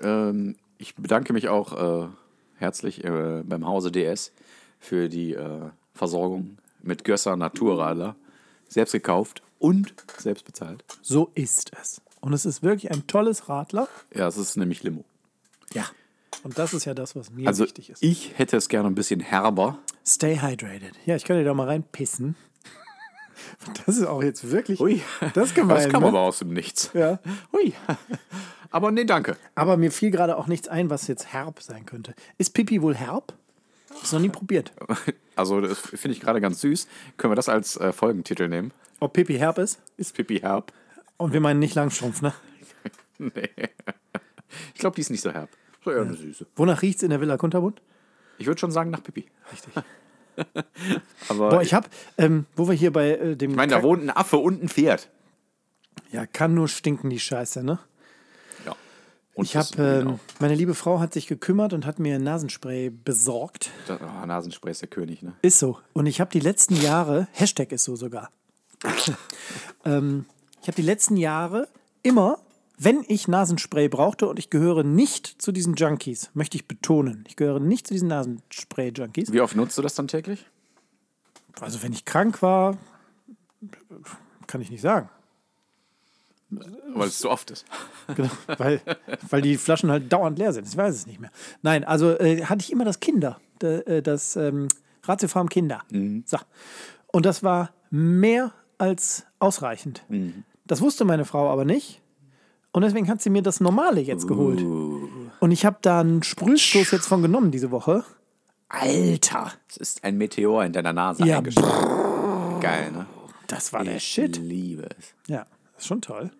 Ähm, ich bedanke mich auch äh, herzlich äh, beim Hause DS für die äh, Versorgung mit Gösser Naturradler. Selbst gekauft und selbst bezahlt. So ist es. Und es ist wirklich ein tolles Radler. Ja, es ist nämlich Limo. Ja. Und das ist ja das, was mir Also wichtig ist. ich hätte es gerne ein bisschen herber. Stay hydrated. Ja, ich könnte da mal reinpissen. (laughs) Das ist auch jetzt wirklich. Ui, Das ist gemein, Das kam ne? aber aus dem Nichts. Ja. Hui. Aber nee, danke. Aber mir fiel gerade auch nichts ein, was jetzt herb sein könnte. Ist Pipi wohl herb? Ist noch nie probiert. (laughs) Also, das finde ich gerade ganz süß. Können wir das als äh, Folgentitel nehmen? Ob Pipi herb ist? Ist Pippi herb? Und wir meinen nicht Langstrumpf, ne? (laughs) Nee. Ich glaube, die ist nicht so herb. So eher eine süße. Wonach riecht's in der Villa Kunterbund? Ich würde schon sagen nach Pippi. Richtig. (laughs) Aber Boah, ich hab, ähm, wo wir hier bei äh, dem. ich meine, da wohnt ein Affe und ein Pferd. ja, kann nur stinken, die Scheiße, ne? Ja. Und Ich habe, ähm, meine liebe Frau hat sich gekümmert und hat mir Nasenspray besorgt. Das, oh, Nasenspray ist der König, ne? Ist so. Und ich habe die letzten Jahre, Hashtag ist so sogar. (laughs) ähm, ich habe die letzten Jahre immer, wenn ich Nasenspray brauchte und ich gehöre nicht zu diesen Junkies, möchte ich betonen, ich gehöre nicht zu diesen Nasenspray-Junkies. Wie oft nutzt du das dann täglich? Also wenn ich krank war, kann ich nicht sagen. Weil es zu oft ist. (laughs) Genau, weil, weil die Flaschen halt dauernd leer sind. Ich weiß es nicht mehr. Nein, also äh, hatte ich immer das Kinder, äh, das ähm, Ratiofarm Kinder. So. Und das war mehr als ausreichend. Das wusste meine Frau aber nicht. Und deswegen hat sie mir das Normale jetzt geholt. Und ich habe da einen Sprühstoß jetzt von genommen diese Woche. Alter, Es ist ein Meteor in deiner Nase Ja, eingeschlagen. Geil, ne? das war der Ich Shit. liebe es. Ja, das ist schon toll.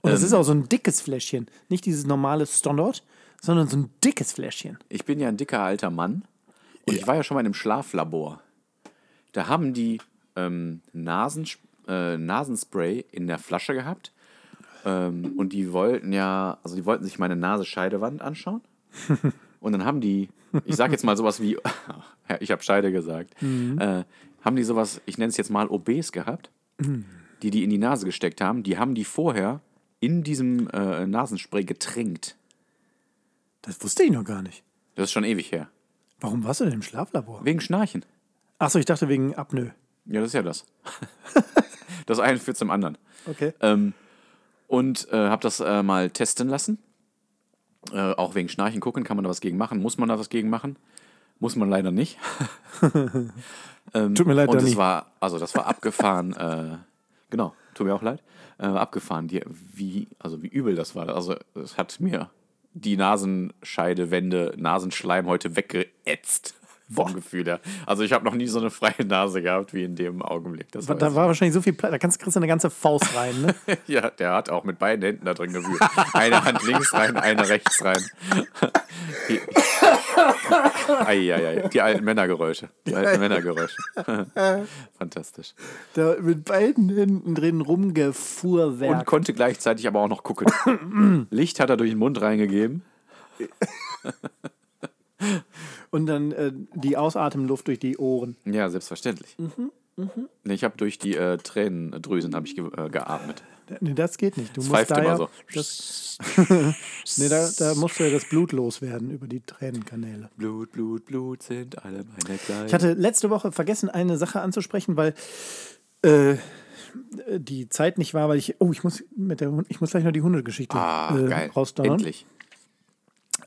Und das ist auch so ein dickes Fläschchen. Nicht dieses normale Standard, sondern so ein dickes Fläschchen. Ich bin ja ein dicker alter Mann und ich war ja schon mal in einem Schlaflabor. Da haben die ähm, Nasens, äh, Nasenspray in der Flasche gehabt ähm, und die wollten ja, also die wollten sich meine Nasenscheidewand anschauen (laughs) und dann haben die, ich sag jetzt mal sowas wie, (laughs) ich habe Scheide gesagt, äh, haben die sowas, ich nenne es jetzt mal obes gehabt, die die in die Nase gesteckt haben, die haben die vorher in diesem äh, Nasenspray getränkt. Das wusste ich noch gar nicht. Das ist schon ewig her. Warum warst du denn im Schlaflabor? Wegen Schnarchen. Achso, ich dachte wegen Apnoe. Ja, das ist ja das. (laughs) das eine führt zum anderen. Okay. Ähm, und äh, habe das äh, mal testen lassen. Äh, auch wegen Schnarchen gucken, kann man da was gegen machen? Muss man da was gegen machen? Muss man leider nicht. (laughs) ähm, Tut mir leid, Und das war, also das war abgefahren. (laughs) äh, genau, tut mir auch leid. Äh, abgefahren, die, wie, also wie übel das war. Also es hat mir die Nasenscheidewände, Nasenschleim heute weggeätzt. Vom Gefühl her. Also ich habe noch nie so eine freie Nase gehabt wie in dem Augenblick. Das Da ich. war wahrscheinlich so viel Platz, da kannst, du eine ganze Faust rein, ne? (laughs) Ja, der hat auch mit beiden Händen da drin gewühlt. Eine Hand links rein, eine rechts rein. Eieiei, die alten Männergeräusche. Die alten Männergeräusche. (laughs) Fantastisch. Da mit beiden Händen drin rumgefuhrwerk. Und konnte gleichzeitig aber auch noch gucken. Licht hat er durch den Mund reingegeben. (laughs) Und dann äh, die Ausatemluft durch die Ohren. Ja, selbstverständlich. Nee, Ich habe durch die äh, Tränendrüsen ich ge äh, geatmet. Nee, das geht nicht. Du Das musst da immer ja, so. Das, (laughs) nee, da, da musst du ja das Blut loswerden über die Tränenkanäle. Blut, Blut, Blut sind alle meine gleich. Ich hatte letzte Woche vergessen, eine Sache anzusprechen, weil äh, die Zeit nicht war, weil ich, oh, ich muss mit der ich muss gleich noch die Hundegeschichte ah, äh, geil. rausdonnern. Endlich.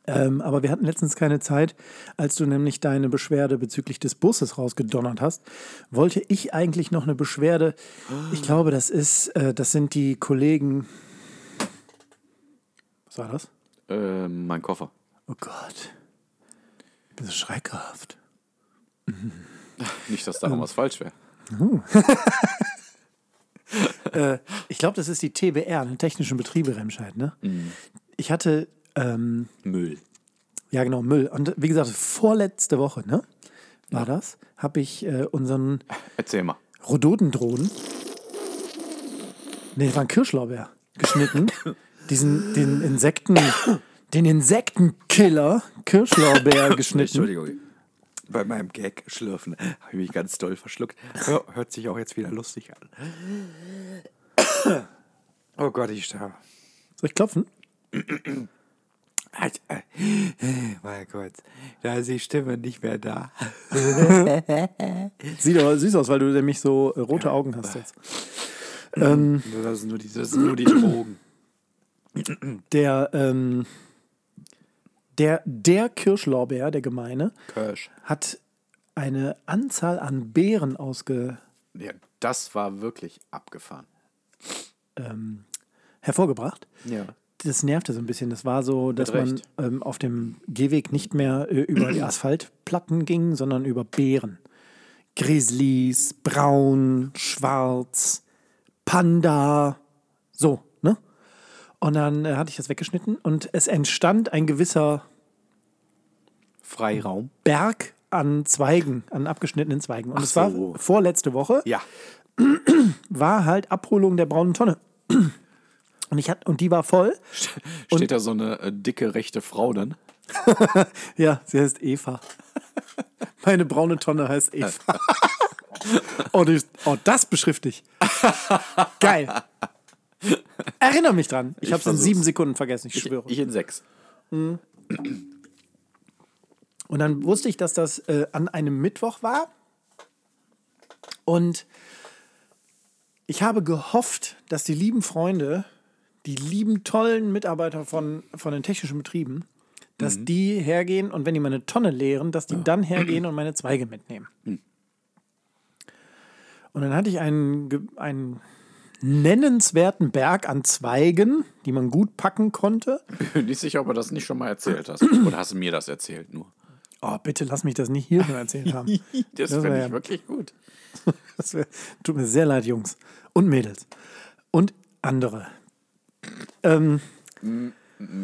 Ähm, aber wir hatten letztens keine Zeit, als du nämlich deine Beschwerde bezüglich des Busses rausgedonnert hast, wollte ich eigentlich noch eine Beschwerde. Ich glaube, das ist, äh, das sind die Kollegen. Was war das? Ähm, mein Koffer. Oh Gott. Bin so schreckhaft. Nicht, dass da irgendwas falsch wäre. (laughs) Äh, ich glaube, das ist die TBR, eine technische Betriebe Remscheid, ne? Ich hatte, ähm, Müll. ja genau, Müll. Und wie gesagt, vorletzte Woche, ne? War das? Habe ich äh, unseren Erzähl mal. Rhododendron, nee, das war ein Kirschlaubeer, geschnitten. Diesen, den Insekten, den Insektenkiller Kirschlaubeer (laughs) geschnitten. Entschuldigung. Bei meinem Gag schlürfen habe ich mich ganz doll verschluckt. Hör, hört sich auch jetzt wieder lustig an. Oh Gott, ich sterbe. Soll ich klopfen? (clears throat) Halt, äh, Mein Gott, da ist die Stimme nicht mehr da. (laughs) Sieht aber süß aus, weil du nämlich so äh, rote Augen hast jetzt. Ähm, Das sind nur die, das sind nur die Drogen. der, ähm, der, der Kirschlaubeer, der Gemeine, Kirsch. hat eine Anzahl an Beeren ausge, Ja, das war wirklich abgefahren. ähm, hervorgebracht, Ja. Das nervte so ein bisschen. Das war so, dass man ähm, auf dem Gehweg nicht mehr äh, über die (clears throat) Asphaltplatten ging, sondern über Beeren. Grizzlies, braun, schwarz, Panda, so, ne? Und dann äh, hatte ich das weggeschnitten und es entstand ein gewisser Freiraum. Berg an Zweigen, an abgeschnittenen Zweigen. Und es war so. vorletzte Woche, Ja. (clears throat) war halt Abholung der braunen Tonne. Und, ich hat, und die war voll. Steht da so eine äh, dicke rechte Frau dann? (laughs) Ja, sie heißt Eva. Meine braune Tonne heißt Eva. (laughs) oh, das, oh, das beschrifte ich. Geil. Erinnere mich dran. Ich, Ich habe es in sieben Sekunden vergessen, ich schwöre. Ich in sechs. Und dann wusste ich, dass das äh, an einem Mittwoch war. Und ich habe gehofft, dass die lieben Freunde, die lieben, tollen Mitarbeiter von, von den technischen Betrieben, dass die hergehen und wenn die meine Tonne leeren, dass die dann hergehen und meine Zweige mitnehmen. Und dann hatte ich einen, einen nennenswerten Berg an Zweigen, die man gut packen konnte. Bin nicht sicher, ob du das nicht schon mal erzählt hast. (clears throat) Oder hast du mir das erzählt nur? Oh, bitte lass mich das nicht hier schon erzählt haben. (laughs) Das, Das finde ich ja- wirklich gut. (laughs) Das wär, tut mir sehr leid, Jungs. Und Mädels. Und andere. Ähm,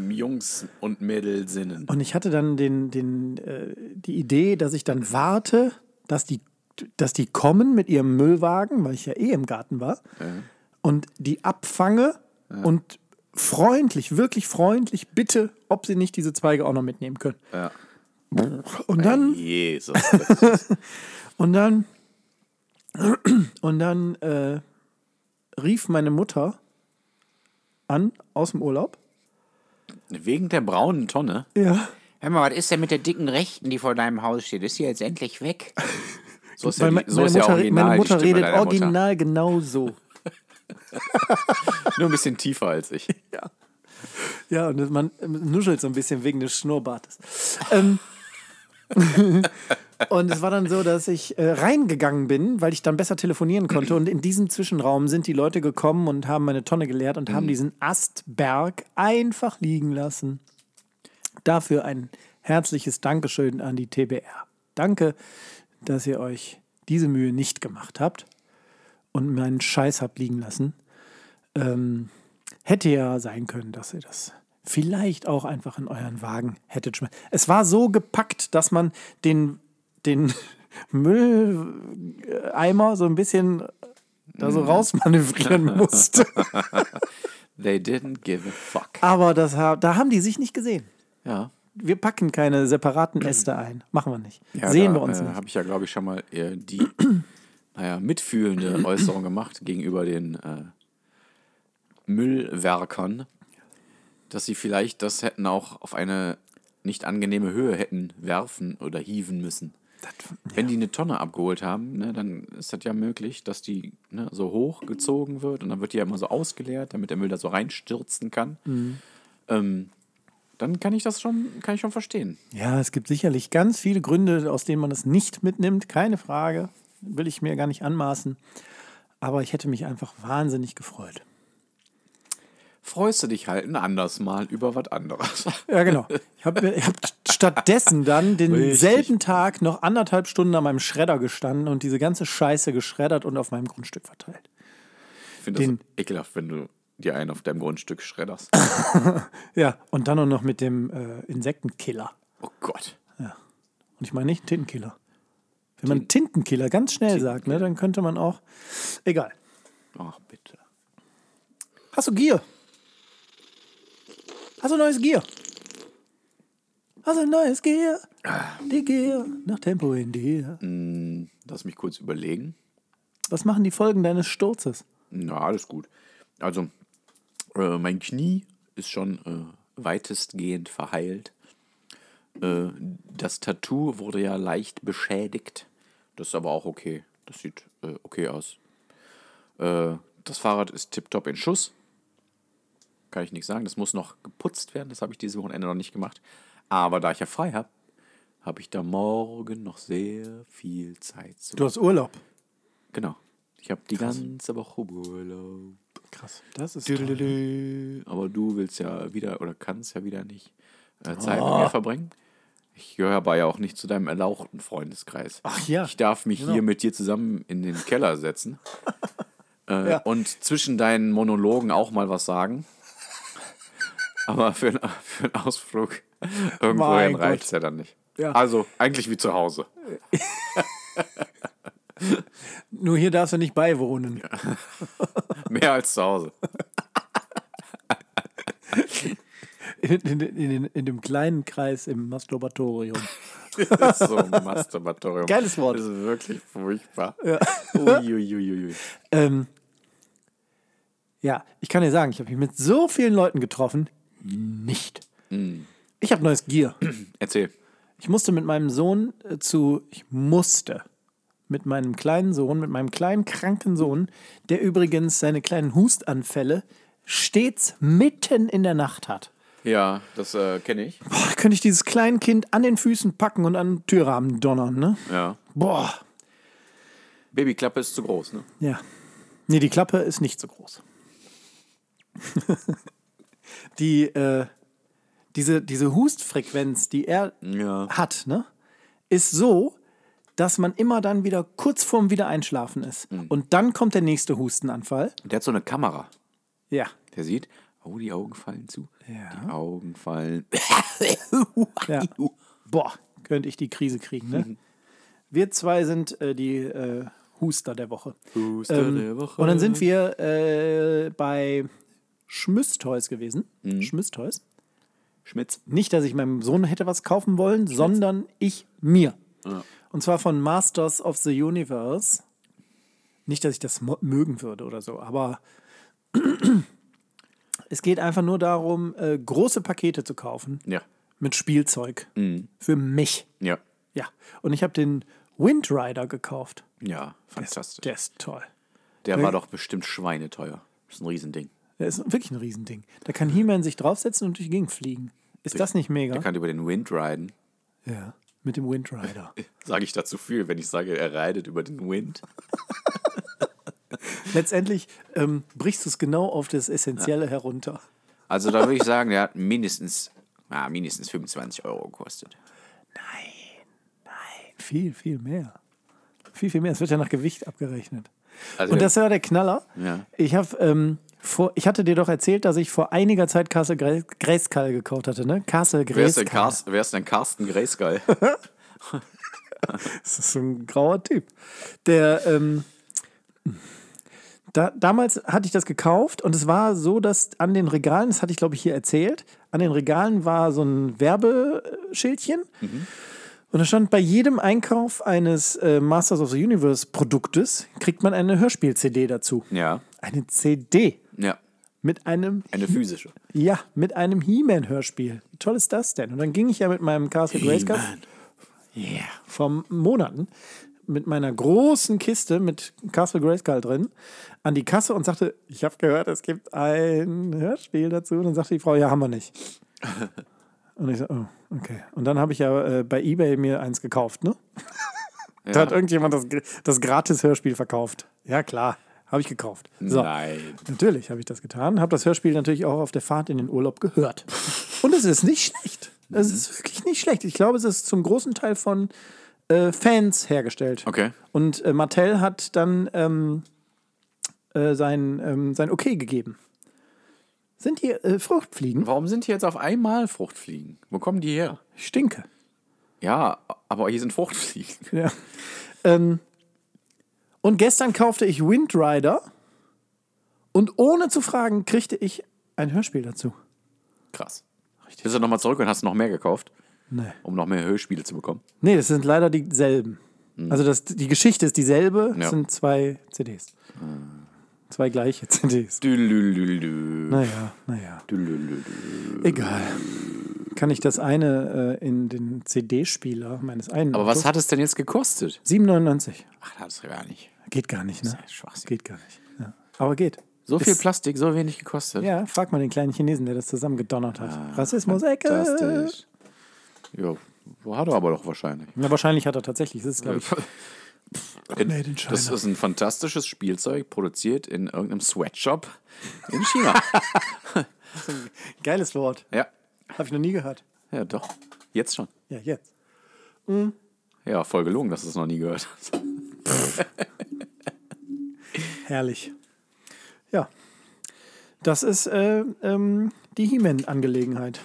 Jungs und Mädelsinnen. und ich hatte dann den, den, äh, die Idee, dass ich dann warte, dass die, dass die kommen mit ihrem Müllwagen, weil ich ja eh im Garten war, und die abfange und freundlich, wirklich freundlich bitte, ob sie nicht diese Zweige auch noch mitnehmen können. Ja. Und dann Jesus. (laughs) Und dann, (clears throat) und dann äh, rief meine Mutter an aus dem Urlaub. Wegen der braunen Tonne. Ja. Hör mal, was ist denn mit der dicken Rechten, die vor deinem Haus steht? Ist die jetzt endlich weg? (laughs) So ist ja, die, so meine, ist ja Mutter, original meine Mutter redet deiner Mutter. original genau so. (laughs) Nur ein bisschen tiefer als ich. (laughs) Ja, und man nuschelt so ein bisschen wegen des Schnurrbartes. Ähm, und es war dann so, dass ich äh, reingegangen bin, weil ich dann besser telefonieren konnte. Und in diesem Zwischenraum sind die Leute gekommen und haben meine Tonne geleert und haben diesen Astberg einfach liegen lassen. Dafür ein herzliches Dankeschön an die TBR. Danke, dass ihr euch diese Mühe nicht gemacht habt und meinen Scheiß habt liegen lassen. Ähm, hätte ja sein können, dass ihr das vielleicht auch einfach in euren Wagen hättet schmeißen. Es war so gepackt, dass man den, den (laughs) Mülleimer so ein bisschen da so rausmanövrieren (laughs) musste. They didn't give a fuck. Aber das, da haben die sich nicht gesehen. Ja. Wir packen keine separaten Äste ein. Machen wir nicht. ja Sehen da, wir uns äh, nicht. Habe ich ja, glaube ich, schon mal äh, die (clears throat) naja, mitfühlende Äußerung gemacht gegenüber den äh, Müllwerkern, dass sie vielleicht das hätten auch auf eine nicht angenehme Höhe hätten werfen oder hieven müssen. Wenn die eine Tonne abgeholt haben, ne, dann ist das ja möglich, dass die ne, so hoch gezogen wird und dann wird die ja immer so ausgeleert, damit der Müll da so reinstürzen kann. Mhm. Ähm, dann kann ich das schon, kann ich schon verstehen. Ja, es gibt sicherlich ganz viele Gründe, aus denen man es nicht mitnimmt. Keine Frage. Will ich mir gar nicht anmaßen. Aber ich hätte mich einfach wahnsinnig gefreut. Freust du dich halt ein anderes Mal über was anderes. (laughs) Ja, genau. Ich habe hab stattdessen dann denselben Richtig. Tag noch anderthalb Stunden an meinem Schredder gestanden und diese ganze Scheiße geschreddert und auf meinem Grundstück verteilt. Ich finde das Den- ekelhaft, wenn du dir einen auf deinem Grundstück schredderst. (laughs) Ja, und dann auch noch mit dem äh, Insektenkiller. Oh Gott. Und ich meine nicht Tintenkiller. Wenn man Tintenkiller ganz schnell sagt, ne, dann könnte man auch. Egal. Ach, bitte. Hast du Gier? Hast du neues Gier? Hast du neues Gier? Die Gier nach Tempo in dir. Lass mich kurz überlegen. Was machen die Folgen deines Sturzes? Na, alles gut. Also, äh, mein Knie ist schon äh, weitestgehend verheilt. Äh, das Tattoo wurde ja leicht beschädigt. Das ist aber auch okay. Das sieht äh, okay aus. Äh, das Fahrrad ist tiptop in Schuss. Kann ich nicht sagen. Das muss noch geputzt werden. Das habe ich dieses Wochenende noch nicht gemacht. Aber da ich ja frei habe, habe ich da morgen noch sehr viel Zeit zu. Du hast Urlaub. Genau. Ich habe die ganze Woche Urlaub. Krass. Das ist Düdelüdü. Aber du willst ja wieder oder kannst ja wieder nicht äh, Zeit mit mir verbringen. Ich gehöre aber ja auch nicht zu deinem erlauchten Freundeskreis. Ach ja, Ich darf mich hier mit dir zusammen in den Keller setzen (laughs) äh, Ja. und zwischen deinen Monologen auch mal was sagen. Aber für, einen- (laughs) für einen Ausflug irgendwohin reicht es ja dann nicht. Ja. Also eigentlich wie zu Hause. (laughs) Nur hier darfst du nicht beiwohnen. (laughs) Mehr als zu Hause. In, in, in, in dem kleinen Kreis im Masturbatorium. Das ist so ein Masturbatorium. Geiles Wort. Das ist wirklich furchtbar. Uiuiuiui. Ähm, ja, ich kann dir sagen, ich habe mich mit so vielen Leuten getroffen. Nicht. Ich habe neues Gear. Erzähl. Ich musste mit meinem Sohn äh, zu, ich musste mit meinem kleinen Sohn, mit meinem kleinen kranken Sohn, der übrigens seine kleinen Hustanfälle stets mitten in der Nacht hat. Ja, das äh, kenne ich. Boah, könnte ich dieses kleine Kind an den Füßen packen und an den Türrahmen donnern, ne? Ja. Boah, Babyklappe ist zu groß, ne? ja. Nee, die Klappe ist nicht so groß. (laughs) die, äh, diese, diese Hustfrequenz, die er Ja. hat, ne, ist so, dass man immer dann wieder kurz vorm Wiedereinschlafen ist. Und dann kommt der nächste Hustenanfall. Der hat so eine Kamera. Ja. Der sieht, oh, die Augen fallen zu. Ja. Die Augen fallen. (laughs) ja. Boah, könnte ich die Krise kriegen, ne? (laughs) Wir zwei sind äh, die äh, Huster der Woche. Huster Ähm, der Woche. Und dann sind wir äh, bei Schmüsstoys gewesen. Schmüsstoys. Schmitz. Nicht, dass ich meinem Sohn hätte was kaufen wollen, sondern ich mir. Und zwar von Masters of the Universe. Nicht, dass ich das mögen würde oder so, aber (clears throat) es geht einfach nur darum, äh, große Pakete zu kaufen Ja. mit Spielzeug. Für mich. Ja. Ja. Und ich habe den Wind Rider gekauft. Ja, fantastisch. Der ist toll. Der war doch bestimmt schweineteuer. Das ist ein Riesending. Der ist wirklich ein Riesending. Da kann He-Man sich draufsetzen und durch die Gegend fliegen. Ist das nicht mega? Der kann über den Wind riden. Ja. Mit dem Wind Rider. (laughs) Sage ich dazu viel, wenn ich sage, er reitet über den Wind? (laughs) Letztendlich ähm, brichst du es genau auf das Essentielle herunter. Also da würde ich sagen, der hat mindestens, ah, mindestens 25 Euro gekostet. Viel, viel mehr. Viel, viel mehr. Es wird ja nach Gewicht abgerechnet. Also Und das war der Knaller. Ja. Ich habe ähm, vor, ich hatte dir doch erzählt, dass ich vor einiger Zeit Castle Grayskull gekauft hatte, ne? Castle wer, ist denn Grayskull. Carsten, wer ist denn Carsten Grayskull? (laughs) (laughs) Das ist so ein grauer Typ. Der, ähm, da, damals hatte ich das gekauft und es war so, dass an den Regalen, das hatte ich glaube ich hier erzählt, an den Regalen war so ein Werbeschildchen. Und da stand bei jedem Einkauf eines äh, Masters of the Universe Produktes, kriegt man eine Hörspiel-CD dazu. ja. Eine CD Ja. mit einem Eine physische. ja, mit einem He-Man-Hörspiel. Wie toll ist das denn? Und dann ging ich ja mit meinem Castle Grayskull yeah, vor Monaten mit meiner großen Kiste mit Castle Grayskull drin an die Kasse und sagte, ich habe gehört, es gibt ein Hörspiel dazu. Und dann sagte die Frau, ja, haben wir nicht. (laughs) Und ich so, oh, okay. Und dann habe ich ja äh, bei Ebay mir eins gekauft, ne? (laughs) Da hat irgendjemand das, das Gratis-Hörspiel verkauft. Ja, klar, habe ich gekauft. So. Nein. Natürlich habe ich das getan, habe das Hörspiel natürlich auch auf der Fahrt in den Urlaub gehört. Und es ist nicht schlecht. Es ist wirklich nicht schlecht. Ich glaube, es ist zum großen Teil von äh, Fans hergestellt. Okay. Und äh, Mattel hat dann ähm, äh, sein, ähm, sein Okay gegeben. Sind hier äh, Fruchtfliegen? Warum sind hier jetzt auf einmal Fruchtfliegen? Wo kommen die her? Ich stinke. Ja, aber hier sind Fruchtfliegen. Ja. Ähm, und gestern kaufte ich Wind Rider und ohne zu fragen kriegte ich ein Hörspiel dazu. Krass. Bist du nochmal zurück und hast noch mehr gekauft, Nee. um noch mehr Hörspiele zu bekommen? Nee, das sind leider dieselben. Also das, die Geschichte ist dieselbe, es Ja. sind zwei CDs. Zwei gleiche CDs. Dülülülü. Naja, naja. Dülülülü. Egal. Kann ich das eine äh, in den CD-Spieler meines einen Aber was Autos- hat es denn jetzt gekostet? 7,99. Ach, das ist gar nicht. Geht gar nicht, ne? Schwachsinn. Geht gar nicht. Ja. Aber geht. So viel Ist- Plastik, so wenig gekostet. Ja, frag mal den kleinen Chinesen, der das zusammengedonnert hat. Rassismus, Ecke. Fantastisch. Jo, hat er aber doch wahrscheinlich. Ja, wahrscheinlich hat er tatsächlich. Das ist, glaube ich, In, Made in das ist ein fantastisches Spielzeug, produziert in irgendeinem Sweatshop in China. (laughs) Geiles Wort. ja, Habe ich noch nie gehört. ja, doch. Jetzt schon. Ja, jetzt. Ja, voll gelungen, dass du es noch nie gehört hast. (laughs) (laughs) Herrlich. Ja. Das ist äh, ähm, die He-Man-Angelegenheit.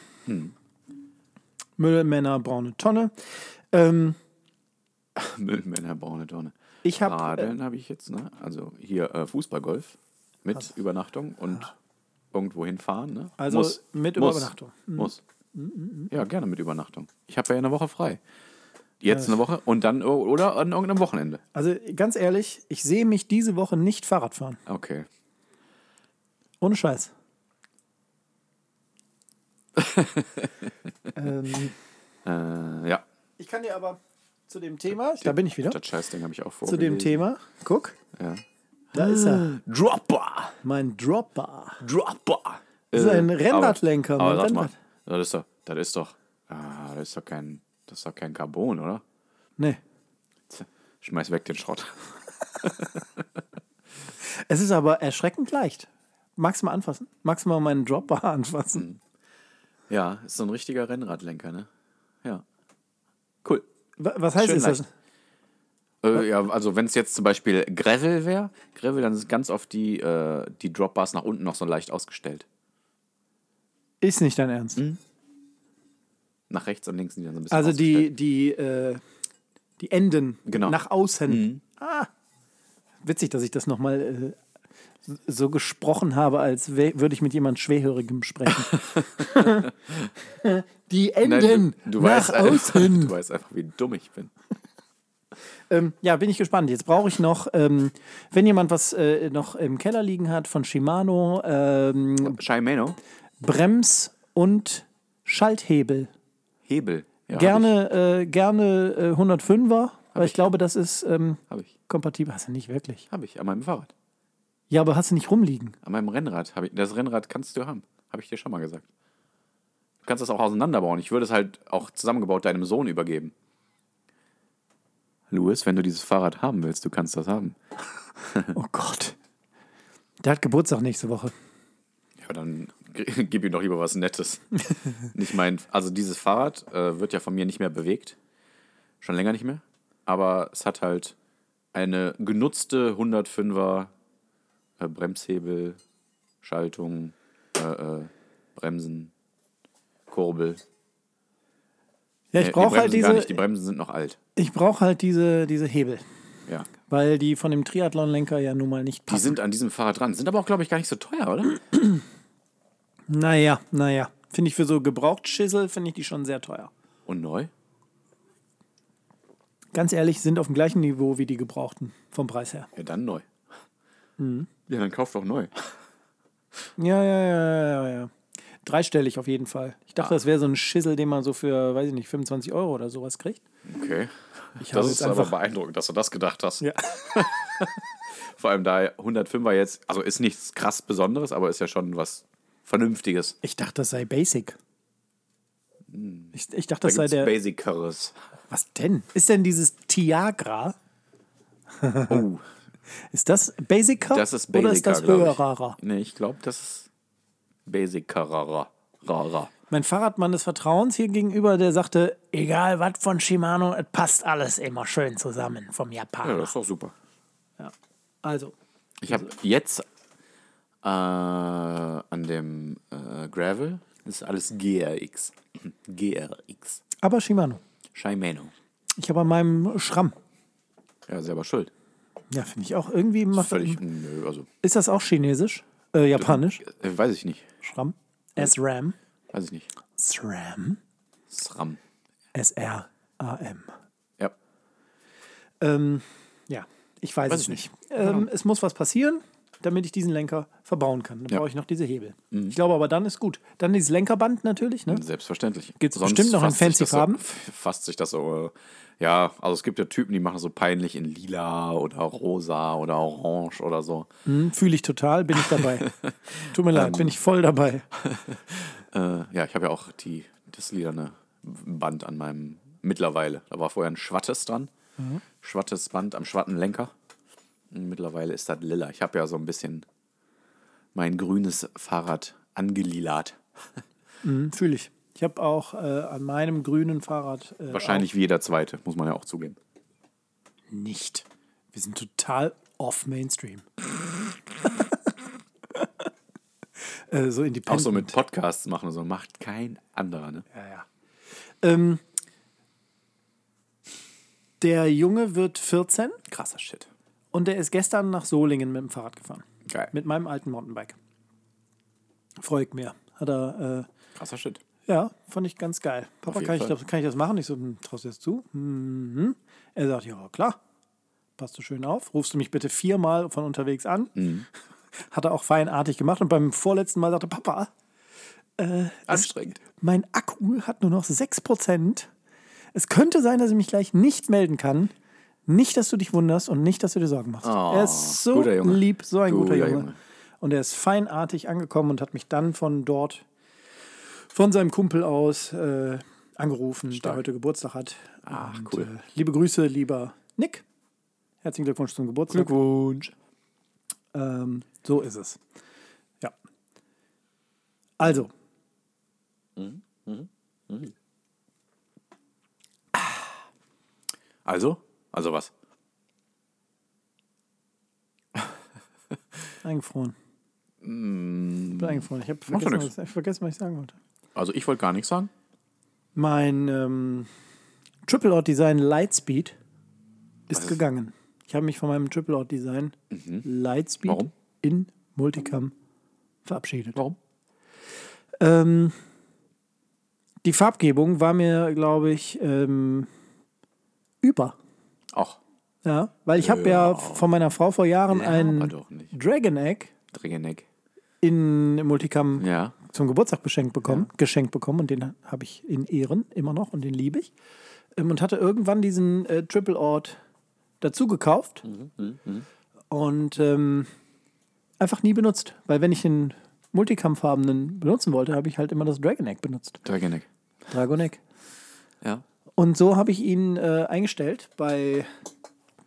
Müllmänner, braune Tonne. Ähm, (laughs) Müllmänner, braune Tonne. ich habe Radeln habe ich jetzt, ne? Also hier äh, Fußballgolf mit Übernachtung und irgendwo hinfahren, ne? Also mit Übernachtung. Mhm. Muss. Ja, gerne mit Übernachtung. Ich habe ja eine Woche frei. Jetzt eine Woche und dann oder an irgendeinem Wochenende. Also ganz ehrlich, ich sehe mich diese Woche nicht Fahrrad fahren. Okay. Ohne Scheiß. (laughs) ähm, Äh, ja. ich kann dir aber zu dem Thema, da bin ich wieder, Das Scheißding habe ich auch vor. zu dem Thema, guck, Ja. da ist er, (gasps) Dropper! mein Dropper. Dropper! Das ist ein Äh, Rennradlenker, Aber, aber mein sag mal, Rennrad. das ist doch, das ist doch, ah, das ist doch kein, das ist doch kein Carbon, oder? Nee, Schmeiß weg den Schrott. (laughs) es ist aber erschreckend leicht. Magst du mal anfassen? Magst du mal meinen Dropper (laughs) anfassen? Ja, ist so ein richtiger Rennradlenker, ne? Ja. Cool. Wa- Was heißt Schön ist das? Äh, ja, also wenn es jetzt zum Beispiel Gravel wäre, Gravel, dann sind ganz oft die, äh, die Dropbars nach unten noch so leicht ausgestellt. Ist nicht dein Ernst. Hm? Nach rechts und links sind die dann so ein bisschen Also die, die, äh, die Enden Genau. Mhm. nach außen. Ah, witzig, dass ich das nochmal äh, so gesprochen habe, als würde ich mit jemand Schwerhörigem sprechen. (laughs) die Nein, Enden du, du, nach weißt einfach, außen. (laughs) du weißt einfach, wie dumm ich bin. Ähm, ja, bin ich gespannt. Jetzt brauche ich noch, ähm, wenn jemand was äh, noch im Keller liegen hat von Shimano, ähm, Shimano, Brems- und Schalthebel. Hebel. Ja, gerne äh, gerne äh, 105er, weil ich glaube, das ist ähm, ich. kompatibel. Hast du nicht wirklich. Habe ich. An meinem Fahrrad. Ja, aber hast du nicht rumliegen. An meinem Rennrad. Hab ich, das Rennrad kannst du haben. Habe ich dir schon mal gesagt. Du kannst das auch auseinanderbauen. Ich würde es halt auch zusammengebaut deinem Sohn übergeben. Louis, wenn du dieses Fahrrad haben willst, du kannst das haben. (laughs) Oh Gott. Der hat Geburtstag nächste Woche. Ja, dann (laughs) gib ihm doch lieber was Nettes. (laughs) nicht mein, also dieses Fahrrad äh, wird ja von mir nicht mehr bewegt. Schon länger nicht mehr. Aber es hat halt eine genutzte 105er äh, Bremshebel, Schaltung, äh, äh, Bremsen, Kurbel. Ja, ich die brauche halt diese, die Bremsen sind noch alt. ich brauche halt diese, diese Hebel, Ja. weil die von dem Triathlon-Lenker ja nun mal nicht Die passen. sind an diesem Fahrrad dran. Sind aber auch, glaube ich, gar nicht so teuer, oder? (clears throat) Naja, naja. Finde ich für so Gebrauchtschissel, finde ich die schon sehr teuer. Und neu? Ganz ehrlich, sind auf dem gleichen Niveau wie die Gebrauchten vom Preis her. Ja, dann neu. Mhm. Ja, dann kauf doch neu. Ja, ja, ja, ja, ja. Dreistellig auf jeden Fall. Ich Ah. dachte, das wäre so ein Schissel, den man so für, weiß ich nicht, 25 Euro oder sowas kriegt. Okay. Ich Das ist aber einfach. beeindruckend, dass du das gedacht hast. Ja. (laughs) Vor allem da 105er jetzt, also ist nichts krass Besonderes, aber ist ja schon was Vernünftiges. Ich dachte, das sei Basic. Ich, ich dachte, Da das sei gibt's der. Basiceres. Was denn? Ist denn dieses Tiagra? (laughs) Oh, Ist das Basicer? das ist Oder Basicer, ist das glaub ich. höherer? Nee, ich glaube, das ist Basicerer. Mein Fahrradmann des Vertrauens hier gegenüber, der sagte, egal was von Shimano, es passt alles immer schön zusammen vom Ja, Japaner. das ist doch super. Also, Ich habe jetzt äh, an dem äh, Gravel, das ist alles GRX. (clears throat) GRX. aber Shimano. Shimano. Ich habe an meinem Schramm. Ja, selber schuld. Ja, finde ich auch irgendwie macht Völlig, nö, also, Ist das auch chinesisch? Äh, japanisch? äh, weiß ich nicht. Schramm? SRAM? Weiß ich nicht. SRAM? SRAM. S-R-A-M. Ja. Ähm, ja, ich weiß, Weiß es ich nicht. nicht. Ähm, es muss was passieren, damit ich diesen Lenker verbauen kann. Dann Ja. Mhm. brauche ich noch diese Hebel. Ich glaube aber, dann ist gut. Dann dieses Lenkerband natürlich. Ne? Selbstverständlich. Gibt's Sonst bestimmt noch in fancy Farben? So, (laughs) fasst sich das so, äh, ja, also es gibt ja Typen, die machen so peinlich in lila oder rosa oder orange oder so. Hm, Fühle ich total, bin ich dabei. (laughs) Tut mir leid, bin ich voll dabei. (laughs) Äh, ja, ich habe ja auch die, das lilane Band an meinem, mittlerweile. Da war vorher ein Schwattes dran. Schwattes Band am Schwattenlenker. Und mittlerweile ist das lila. Ich habe ja so ein bisschen mein grünes Fahrrad angelilat. (laughs) Mhm, Fühle ich. Ich habe auch äh, an meinem grünen Fahrrad. Äh, Wahrscheinlich wie jeder zweite, muss man ja auch zugeben. nicht. Wir sind total off Mainstream. (laughs) äh, so independent. Auch so mit Podcasts machen und so macht kein anderer, ne? Ja, ja. Ähm, der Junge wird 14 Krasser Shit. Und der ist gestern nach Solingen mit dem Fahrrad gefahren. Geil. Mit meinem alten Mountainbike. Freue ich mir. Hat er, äh, Krasser Shit. ja, fand ich ganz geil. Papa, kann ich, das, kann ich das machen? Ich so, hm, traust du das zu? Mhm. Er sagt, ja, klar. Passt du schön auf. Rufst du mich bitte viermal von unterwegs an? Mhm. (laughs) Hat er auch feinartig gemacht. Und beim vorletzten Mal sagte Papa, Anstrengend. mein Akku hat nur noch 6%. Es könnte sein, dass ich mich gleich nicht melden kann. Nicht, dass du dich wunderst und nicht, dass du dir Sorgen machst. Oh, er ist so lieb, so ein guter Guter Junge. Junge. Und er ist feinartig angekommen und hat mich dann von dort, von seinem Kumpel aus, äh, angerufen, der heute Geburtstag hat. Ach, und, cool. Äh, liebe Grüße, lieber Nick. Herzlichen Glückwunsch zum Geburtstag. Glückwunsch. Ähm, so ist es. Ja. Also. Also? Also was? (laughs) Eingefroren. Ich bin eingefroren. Ich habe vergessen, was, ich vergessen, was ich sagen wollte. Also ich wollte gar nichts sagen. Mein ähm, Triple Out Design Lightspeed ist ist- gegangen. Ich habe mich von meinem Triple Out Design Lightspeed Mhm. Warum? in Multicam verabschiedet. Warum? Ähm, die Farbgebung war mir, glaube ich, ähm, über. Auch. Ja, weil ich habe ja von meiner Frau vor Jahren aber ein doch nicht. Dragon Egg in Multicam Ja. zum Geburtstag beschenkt bekommen, geschenkt bekommen und den habe ich in Ehren immer noch und den liebe ich. Ähm, und hatte irgendwann diesen äh, Triple Ort dazu gekauft und ähm, einfach nie benutzt. Weil wenn ich den Multicam-farbenen benutzen wollte, habe ich halt immer das Dragon Egg benutzt. Dringeneck. Dragon Egg. Ja. Und so habe ich ihn äh, eingestellt bei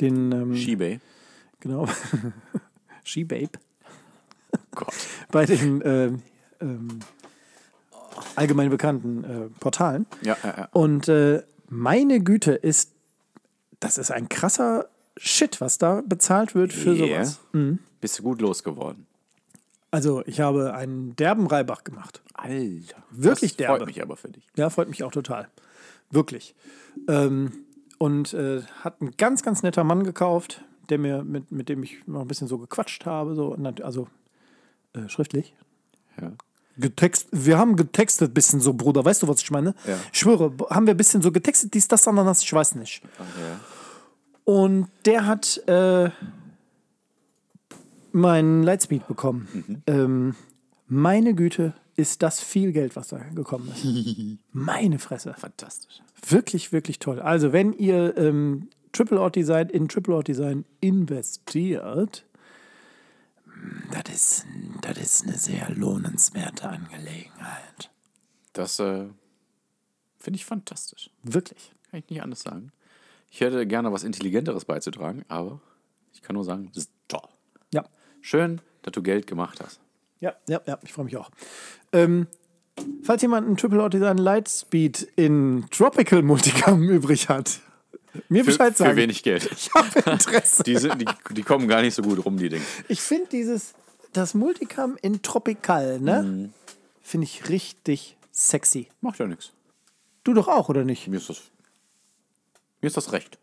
den ähm, Shebay. genau (laughs) She-Babe. Gott. (laughs) bei den ähm, ähm, allgemein bekannten äh, Portalen. Ja, ja, ja. Und äh, meine Güte ist, das ist ein krasser Shit, was da bezahlt wird für Yeah. sowas. Bist du gut losgeworden. Also ich habe einen derben Reibach gemacht. Alter. Wirklich das derbe. freut mich aber für dich. Ja, freut mich auch total. Wirklich. Ähm, und äh, hat ein ganz, ganz netter Mann gekauft, der mir, mit, mit dem ich noch ein bisschen so gequatscht habe, so, also äh, schriftlich. Ja. Getext, wir haben getextet ein bisschen so, Bruder. Weißt du, was ich meine? Ja. Ich schwöre, haben wir ein bisschen so getextet, dies, das, Ananas, ich weiß nicht. Okay. Und der hat äh, meinen Lightspeed bekommen. Ähm, meine Güte, ist das viel Geld, was da gekommen ist. (laughs) meine Fresse. Fantastisch. Wirklich, wirklich toll. Also, wenn ihr ähm, Triple Out Design in Triple Out Design investiert, das ist, das ist eine sehr lohnenswerte Angelegenheit. Das äh, finde ich fantastisch. Wirklich. Kann ich nicht anders sagen. Ich hätte gerne was Intelligenteres beizutragen, aber ich kann nur sagen, das ist toll. Ja. Schön, dass du Geld gemacht hast. Ja, ja, ja, ich freue mich auch. Ähm, falls jemand ein Triple Out Design Lightspeed in Tropical Multicam (laughs) übrig hat, mir Für, Bescheid sagen. für wenig Geld. Ich habe (laughs) Interesse. Die, sind, die, die kommen gar nicht so gut rum, die Dinge. Ich finde dieses, das Multicam in Tropical, ne? Mhm. Finde ich richtig sexy. Macht ja nichts. Du doch auch, oder nicht? Mir ist das, mir ist das recht.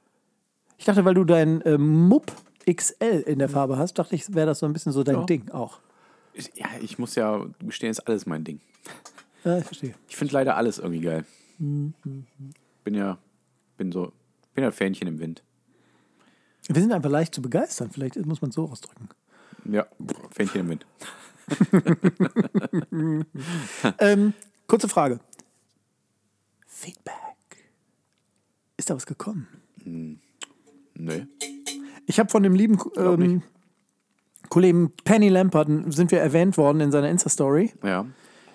Ich dachte, weil du dein äh, Mupp XL in der Farbe hast, dachte ich, wäre das so ein bisschen so dein Ja. Ding auch. Ich- Ja, ich muss ja gestehen, ist alles mein Ding. Ja, ich verstehe. Ich finde leider alles irgendwie geil. Bin ja, bin so, bin ja Fähnchen im Wind. Wir sind einfach leicht zu begeistern. Vielleicht muss man es so ausdrücken. Ja, Fähnchen im Wind. (laughs) Ähm, kurze Frage. Feedback. Ist da was gekommen? Nö. Ich habe von dem lieben ähm, Kollegen Penny Lampert, sind wir erwähnt worden in seiner Insta-Story. Ja.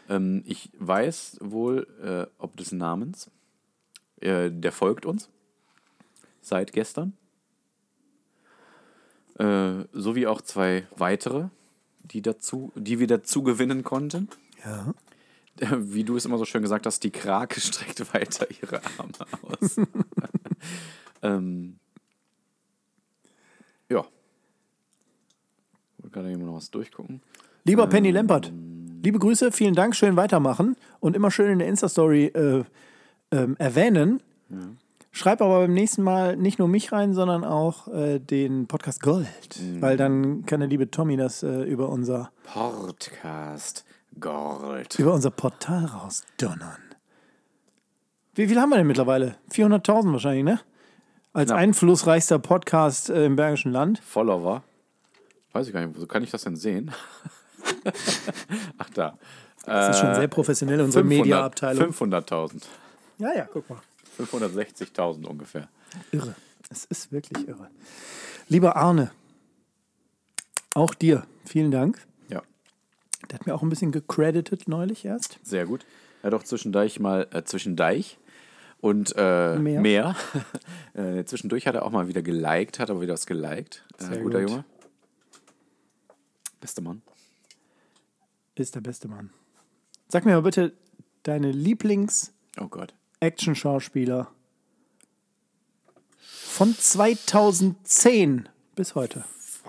Ähm, ich weiß wohl, äh, ob des Namens. Äh, der folgt uns. seit gestern. Äh, sowie auch zwei weitere, die, dazu, die wir dazu gewinnen konnten. Ja. Wie du es immer so schön gesagt hast, die Krake (laughs) streckt weiter ihre Arme aus. (laughs) ähm, ja. Ich wollte gerade eben noch was durchgucken. Lieber Penny Lampert, liebe Grüße, vielen Dank, schön weitermachen und immer schön in der Insta-Story äh, ähm, erwähnen. Schreib aber beim nächsten Mal nicht nur mich rein, sondern auch äh, den Podcast Gold, weil dann kann der liebe Tommy das äh, über, unser, Podcast Gold. über unser Portal rausdonnern. Wie viel haben wir denn mittlerweile? 400.000 wahrscheinlich, ne? Als Knapp. einflussreichster Podcast äh, im Bergischen Land. Follower. Weiß ich gar nicht, wo kann ich das denn sehen? (laughs) Ach da. Das ist schon sehr professionell, unsere 500 Mediaabteilung. 500.000. Ja, ja, guck mal. 560.000 ungefähr. Irre. Es ist wirklich irre. Lieber Arne, auch dir vielen Dank. Ja, Der hat mir auch ein bisschen gecredited neulich erst. sehr gut. Er hat auch zwischendurch mal, äh, zwischendeich und äh, Mehr. mehr. (laughs) äh, zwischendurch hat er auch mal wieder geliked, hat aber wieder was geliked. Äh, Sehr guter gut. Junge. Bester Mann. Ist der beste Mann. Sag mir mal bitte deine Lieblings-Action-Schauspieler Oh Gott. von 2010 bis heute.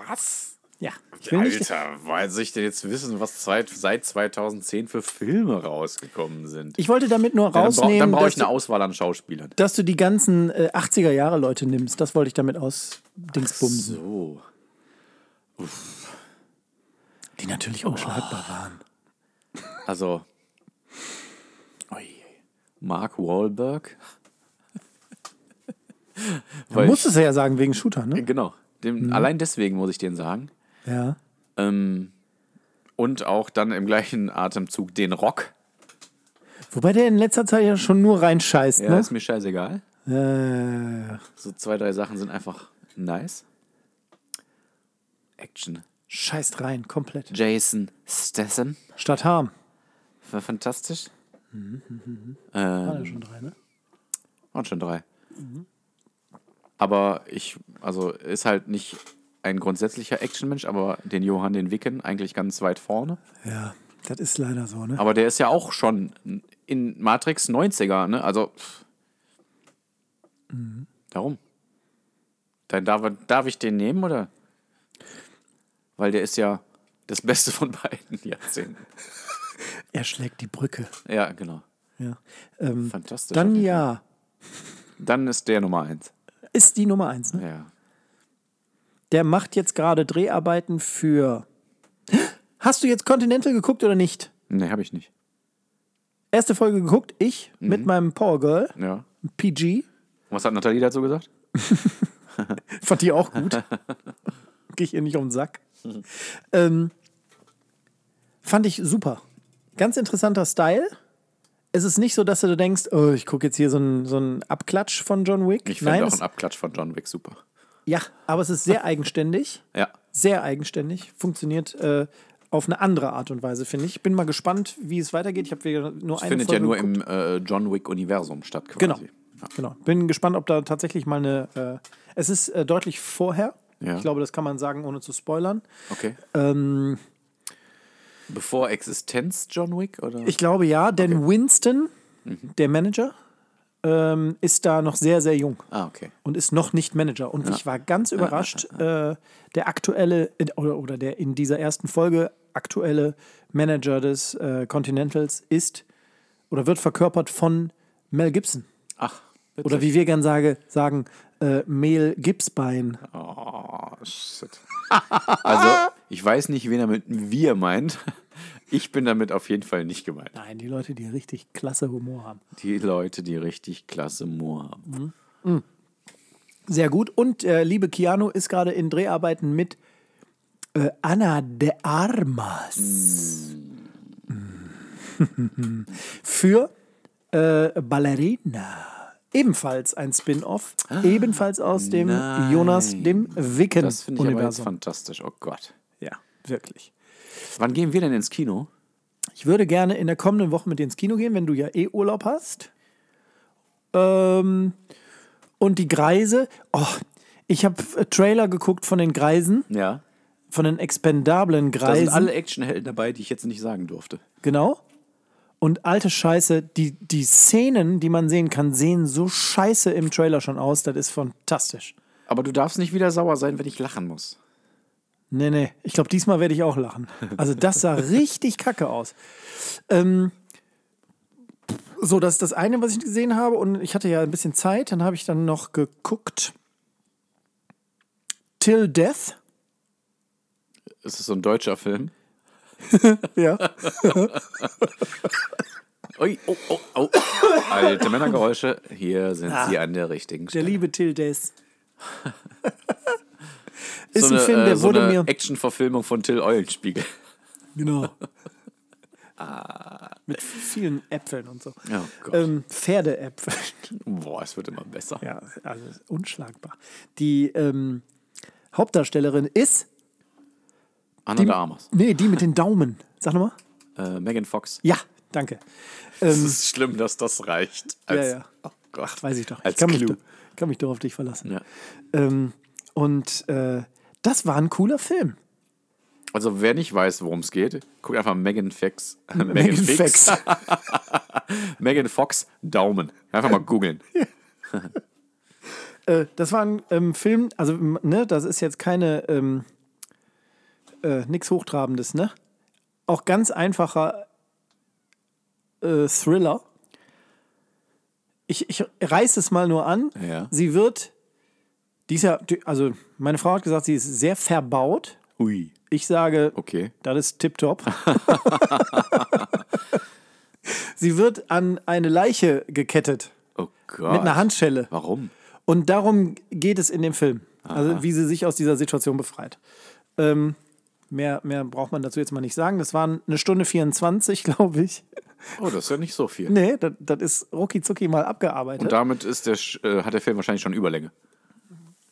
Was? Ja, ich will nicht. Alter, weil soll ich denn jetzt wissen, was seit, seit 2010 für Filme rausgekommen sind? Ich wollte damit nur dann brauch- rausnehmen, dann brauche dass, ich eine du, Auswahl an Schauspielern. dass du die ganzen äh, 80er Jahre Leute nimmst. Das wollte ich damit ausdingsbumsen. So. Die natürlich unschlagbar waren. Also. Mark Wahlberg. Du musstest ja sagen, wegen Shooter, ne? Genau. Dem, Allein deswegen muss ich den sagen. Ja. Ähm, und auch dann im gleichen Atemzug den Rock. Wobei der in letzter Zeit ja schon nur reinscheißt, Ja, ne? ist mir scheißegal. Äh, So zwei, drei Sachen sind einfach nice. Action. Scheißt rein, komplett. Jason Statham. Statt Harm. War fantastisch. War ja schon drei, ne? Waren schon drei. Aber ich, also ist halt nicht ein grundsätzlicher Actionmensch, aber den Johann, den Wicken, eigentlich ganz weit vorne. Ja, das ist leider so, ne? Aber der ist ja auch schon in Matrix 90er, ne? Also. pff. Darum. Dann darf, darf ich den nehmen, oder? Weil der ist ja das Beste von beiden Jahrzehnten. Er schlägt die Brücke. Ja, genau. Ja. Ähm, Fantastisch. dann ja. Dann ist der Nummer eins. Ist die Nummer eins, ne? Ja. Der macht jetzt gerade Dreharbeiten für. Hast du jetzt Continental geguckt oder nicht? Nee, habe ich nicht. Erste Folge geguckt, ich mit meinem Power Girl, Ja. PG. Was hat Nathalie dazu gesagt? (laughs) Fand die auch gut. (laughs) Gehe ich ihr nicht auf den Sack. (laughs) ähm, fand ich super. Ganz interessanter Style. Es ist nicht so, dass du denkst, oh, ich gucke jetzt hier so einen so einen Abklatsch von John Wick. Ich finde auch einen Abklatsch von John Wick super. ja, aber es ist sehr (laughs) eigenständig. Ja. Sehr eigenständig. Funktioniert äh, auf eine andere Art und Weise, finde ich. Bin mal gespannt, wie es weitergeht. Ich habe wieder nur eine Findet Folge ja nur geguckt. im äh, John Wick-Universum statt quasi. Genau. Genau. Bin gespannt, ob da tatsächlich mal eine. Äh, es ist äh, deutlich vorher. Ja. Ich glaube, das kann man sagen, ohne zu spoilern. Okay. Ähm, Bevor Existenz John Wick, oder? ich glaube ja, denn Winston, der Manager, ähm, ist da noch sehr, sehr jung ah, okay. und ist noch nicht Manager. Und ich war ganz überrascht, äh, der aktuelle, oder, oder der in dieser ersten Folge aktuelle Manager des äh, Continentals ist oder wird verkörpert von Mel Gibson. Ach, witzig. Oder wie wir gern sage, sagen, äh, Mel Gibsbein. Oh, shit. also, ich weiß nicht, wen er mit wir meint. Ich bin damit auf jeden Fall nicht gemeint. Nein, die Leute, die richtig klasse Humor haben. Die Leute, die richtig klasse Humor haben. Sehr gut. Und äh, liebe Keanu ist gerade in Dreharbeiten mit äh, Anna de Armas. Mm. (laughs) Für äh, Ballerina. Ebenfalls ein Spin-off. ebenfalls aus dem nein. Jonas, dem Das finde ich aber jetzt Wicken-Universum. fantastisch. Oh Gott. Ja, wirklich. Wann gehen wir denn ins Kino? Ich würde gerne in der kommenden Woche mit dir ins Kino gehen, wenn du ja eh Urlaub hast. Ähm, Und die Greise, oh, ich habe Trailer geguckt von den Greisen, Ja. von den expendablen Da Greisen. sind alle Actionhelden dabei, die ich jetzt nicht sagen durfte. Genau. Und alte Scheiße, die, die Szenen, die man sehen kann, sehen so scheiße im Trailer schon aus. Das ist fantastisch. Aber du darfst nicht wieder sauer sein, wenn ich lachen muss. Nee, nee. Ich glaube, diesmal werde ich auch lachen. Also, das sah (laughs) richtig kacke aus. Ähm, so, das ist das eine, was ich gesehen habe. Und ich hatte ja ein bisschen Zeit. Dann habe ich dann noch geguckt. Till Death. Es ist so ein deutscher Film. (laughs) Ja. (laughs) Ui, oh, oh, oh. Alte Männergeräusche, hier sind sie an der richtigen Der Stelle. liebe Till Death. (laughs) ist so ein eine, Film, der äh, so wurde eine mir. Actionverfilmung von Till Eulenspiegel. Genau. Mit vielen Äpfeln und so. Oh. Ähm, Pferdeäpfel. Boah, es wird immer besser. Ja, also unschlagbar. Die ähm, Hauptdarstellerin ist. Anna de Armas. Nee, die mit den Daumen. Sag nochmal. Äh, Megan Fox. Ja, danke. Es Ähm, ist schlimm, dass das reicht. ja, ja. Oh Gott. Weiß ich doch. Als Ich kann mich, Clou. doch- kann mich doch auf dich verlassen. Ja. Ähm, und äh, das war ein cooler Film. Also, wer nicht weiß, worum es geht, guck einfach Megan Fox. (laughs) Megan Fox. (laughs) Megan Fox, Daumen. Einfach mal googeln. (laughs) Äh, das war ein ähm, Film, also ne, das ist jetzt keine ähm, äh, nix Hochtrabendes, ne? Auch ganz einfacher äh, Thriller. Ich, ich reiß es mal nur an. Ja. Sie wird, die ist ja, die- also meine Frau hat gesagt, sie ist sehr verbaut. Ui. Ich sage, Okay. das ist tipptopp. (laughs) sie wird an eine Leiche gekettet Oh Gott. mit einer Handschelle. Warum? Und darum geht es in dem Film. Also wie sie sich aus dieser Situation befreit. Ähm, mehr, mehr braucht man dazu jetzt mal nicht sagen. Das waren eine Stunde 24, (laughs) glaube ich. Oh, das ist ja nicht so viel. Nee, das, das ist rucki zucki mal abgearbeitet. Und damit ist der, äh, hat der Film wahrscheinlich schon Überlänge.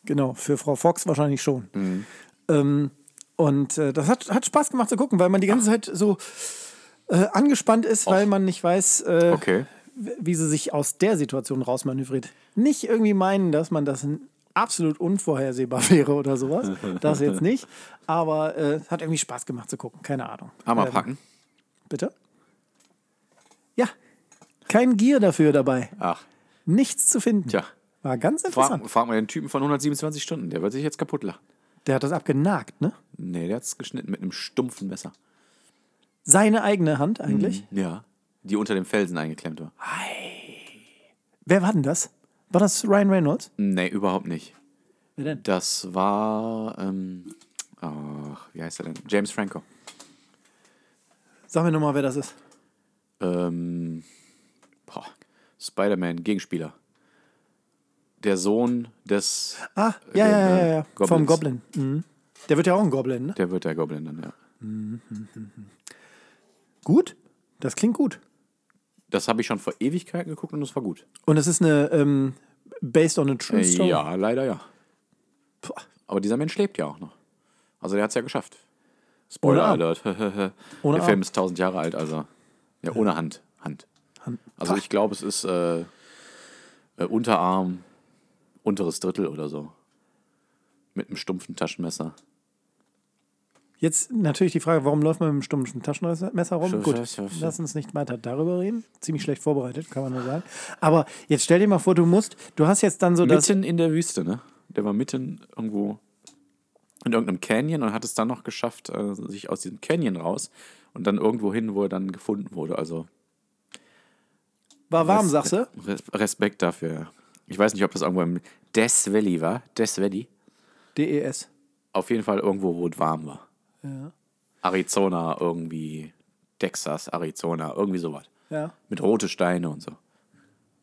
Genau, für Frau Fox wahrscheinlich schon. Ähm, und äh, das hat, hat Spaß gemacht zu gucken, weil man die ganze Zeit so äh, angespannt ist, weil man nicht weiß, äh, Okay. wie sie sich aus der Situation rausmanövriert. Nicht irgendwie meinen, dass man das absolut unvorhersehbar (laughs) wäre oder sowas. Das jetzt nicht. Aber äh, es hat irgendwie Spaß gemacht zu gucken. Keine Ahnung. Hammer Ähm, packen. Bitte? Ja. Kein Gier dafür dabei. Ach, Nichts zu finden. tja. War ganz interessant. Frag, frag mal den Typen von 127 Stunden. Der wird sich jetzt kaputt lachen. Der hat das abgenagt, ne? Nee, der hat es geschnitten mit einem stumpfen Messer. Seine eigene Hand eigentlich. Ja. Die unter dem Felsen eingeklemmt war. Wer war denn das? War das Ryan Reynolds? Nee, überhaupt nicht. Wer denn? Das war, ähm, ach, wie heißt er denn? James Franco. Sag mir nochmal, wer das ist. Ähm, boah, Spider-Man, Gegenspieler. Der Sohn des, Ah, ja, ja, ja, ja, ja. Goblins. Vom Goblin. Mhm. Der wird ja auch ein Goblin, ne? der wird der Goblin dann, ja. Gut? Das klingt gut. Das habe ich schon vor Ewigkeiten geguckt und es war gut. Und es ist eine ähm, based on a true Äh, story. ja, leider ja. Puh. Aber dieser Mensch lebt ja auch noch. Also der hat es ja geschafft. Spoiler Ohne Alert. (laughs) Ohne der Film Arm. ist tausend Jahre alt, also. Ja, ohne Hand. Hand. Hand. Also ich glaube, es ist äh, äh, Unterarm, unteres Drittel oder so. Mit einem stumpfen Taschenmesser. Jetzt natürlich die Frage, warum läuft man mit einem stumpfen Taschenmesser rum? Schau, Gut, schau, schau. lass uns nicht weiter darüber reden. Ziemlich schlecht vorbereitet, kann man nur sagen. Aber jetzt stell dir mal vor, du musst, du hast jetzt dann so das. Mitten in der Wüste, ne? Der war mitten irgendwo in irgendeinem Canyon und hat es dann noch geschafft, äh, sich aus diesem Canyon raus und dann irgendwo hin, wo er dann gefunden wurde. Also War warm, Res- sagst du? Res- Respekt dafür. Ich weiß nicht, ob das irgendwo im Death Valley war. Death Valley. DES. Auf jeden Fall irgendwo, wo es warm war. Arizona irgendwie, Texas, Arizona, irgendwie sowas. Ja. Mit rote Steine und so.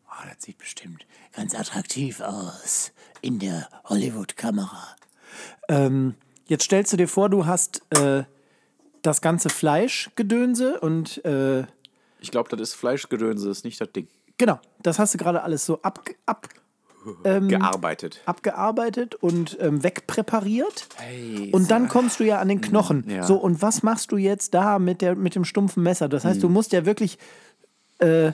Oh, das sieht bestimmt ganz attraktiv aus in der Hollywood-Kamera. Ähm, jetzt stellst du dir vor, du hast äh, das ganze Fleischgedönse und äh, Ich glaube, das ist Fleischgedönse, das ist nicht das Ding. genau, das hast du gerade alles so ab, ab, ähm, Gearbeitet. abgearbeitet und ähm, wegpräpariert. Und dann kommst du ja an den Knochen. ja. So, und was machst du jetzt da mit, der, mit dem stumpfen Messer? Das heißt, du musst ja wirklich äh,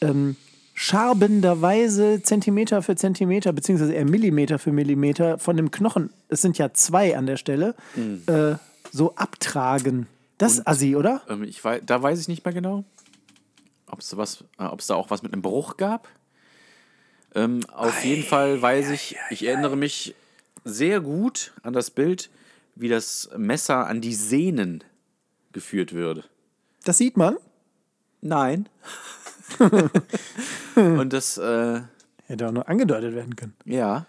ähm, schabenderweise Zentimeter für Zentimeter, beziehungsweise eher Millimeter für Millimeter von dem Knochen, es sind ja zwei an der Stelle, äh, so abtragen. Das ist assi, oder? Ähm, ich wei da weiß ich nicht mehr genau, ob es äh, ob es da auch was mit einem Bruch gab. Ähm, auf jeden Fall weiß ich, ich erinnere mich sehr gut an das Bild, wie das Messer an die Sehnen geführt würde. Das sieht man. Nein. (laughs) Und das, äh, Hätte auch nur angedeutet werden können. ja.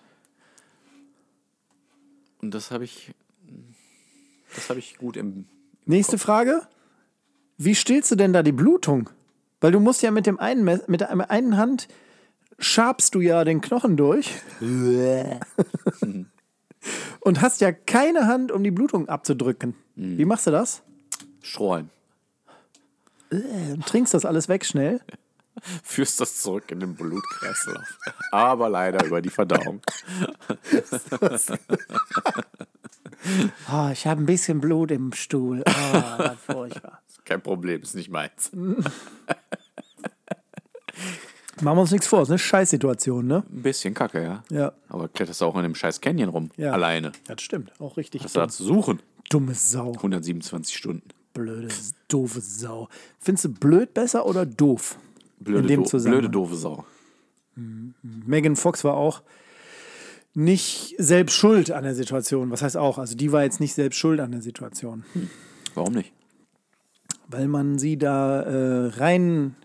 Und das habe ich, das habe ich gut im. Nächste Frage. Wie stillst du denn da die Blutung? Weil du musst ja mit dem einen mit der einen Hand schabst du ja den Knochen durch (laughs) und hast ja keine Hand, um die Blutung abzudrücken. Wie machst du das? Strohhalm. Und trinkst das alles weg schnell? (laughs) Führst das zurück in den Blutkreislauf. Aber leider über die Verdauung. Ah, (laughs) ich habe ein bisschen Blut im Stuhl. Ah, furchtbar. Kein Problem, ist nicht meins. Machen wir uns nichts vor, ist eine Scheißsituation, ne? Ein bisschen kacke, ja. Ja. Aber kletterst du auch in dem scheiß Canyon rum. Ja. Alleine. Das stimmt, auch richtig. Was da zu suchen? Dumme Sau. 127 Stunden. Blöde, doofe Sau. Findest du blöd besser oder doof? Blöde, In dem do Zusammenhang. blöde doofe Sau. Megan Fox war auch nicht selbst schuld an der Situation. Was heißt auch? Also die war jetzt nicht selbst schuld an der Situation. Warum nicht? Weil man sie da äh, rein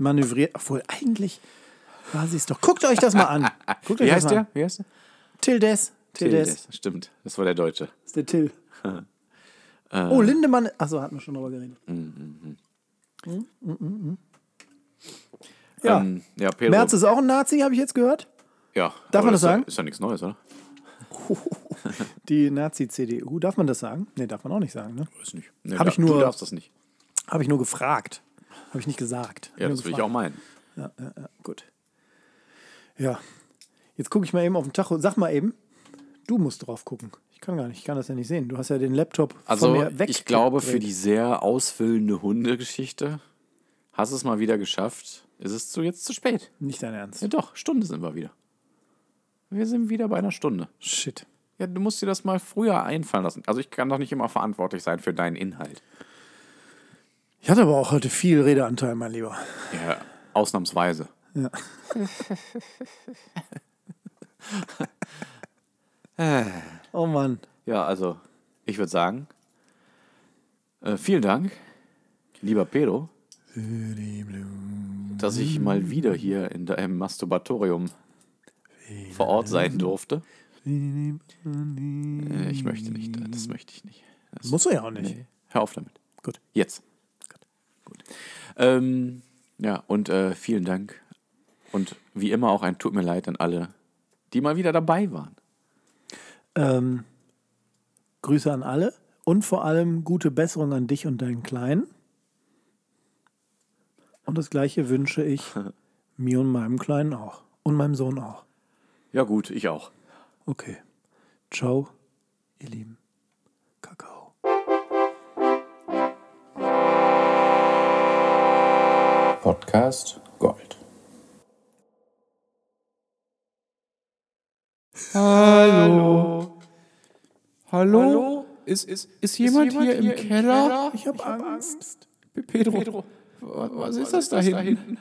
manövriert. Obwohl eigentlich war sie es doch. Guckt euch das mal an. (laughs) Guckt euch Wie das heißt mal der? an. Wie heißt der? Till Des. Till, Des. Des. Stimmt, das war der Deutsche. ist der Till. (laughs) Äh. oh, Lindemann. Achso, hatten wir schon drüber geredet. Ja. Ähm, ja, Pedro. Merz ist auch ein Nazi, habe ich jetzt gehört. ja. Darf man das sagen? Ist ja nichts Neues, oder? (laughs) Die Nazi-CDU. Darf man das sagen? Nee, darf man auch nicht sagen. Ne? Weiß nicht. Nee, Hab ich nur- Du darfst das nicht. Habe ich nur gefragt. Habe ich nicht gesagt. Ja, das will ich auch meinen. Gut. Ja. Jetzt gucke ich mal eben auf den Tacho. Sag mal eben, du musst drauf gucken. Ich kann gar nicht, ich kann das ja nicht sehen. Du hast ja den Laptop von Also, mir weg. ich glaube, für die sehr ausfüllende Hundegeschichte hast du es mal wieder geschafft. Ist es zu, jetzt zu spät? Nicht dein Ernst. Ja, doch, Stunde sind wir wieder. Wir sind wieder bei einer Stunde. Shit. Ja, du musst dir das mal früher einfallen lassen. Also, ich kann doch nicht immer verantwortlich sein für deinen Inhalt. Ich hatte aber auch heute viel Redeanteil, mein Lieber. Ja, ausnahmsweise. Ja. (laughs) oh Mann. Ja, also, ich würde sagen, äh, vielen Dank, lieber Pedro, dass ich mal wieder hier in deinem Masturbatorium vor Ort sein durfte. Äh, ich möchte nicht, das möchte ich nicht. Das, Muss er ja auch nicht. nee, hör auf damit. Gut. Jetzt. Gut. Ähm, ja, und äh, vielen Dank. Und wie immer auch ein Tut mir leid an alle, die mal wieder dabei waren. Ähm, Grüße an alle und vor allem gute Besserung an dich und deinen Kleinen. Und das gleiche wünsche ich (laughs) mir und meinem Kleinen auch. Und meinem Sohn auch. Ja, gut, ich auch. Okay. Ciao, ihr Lieben. Podcast Gold. Hallo? Hallo? Ist, ist, ist, jemand, hier, im, Keller? Ich habe Angst. Pedro, was, ist das da hinten?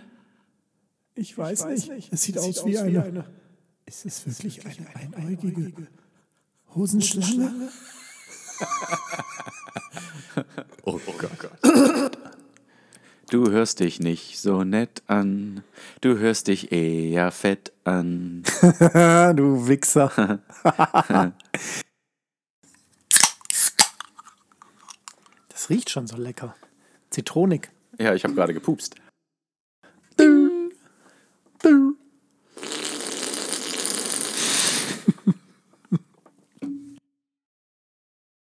Ich weiß, nicht. Es sieht, aus, wie eine. Ist es wirklich eine einäugige Hosenschlange? (laughs) Oh Gott. (laughs) Du hörst dich nicht so nett an, du hörst dich eher fett an. (laughs) du Wichser. (laughs) das riecht schon so lecker. Zitronik. Ja, ich habe gerade gepupst. Ding. Ding.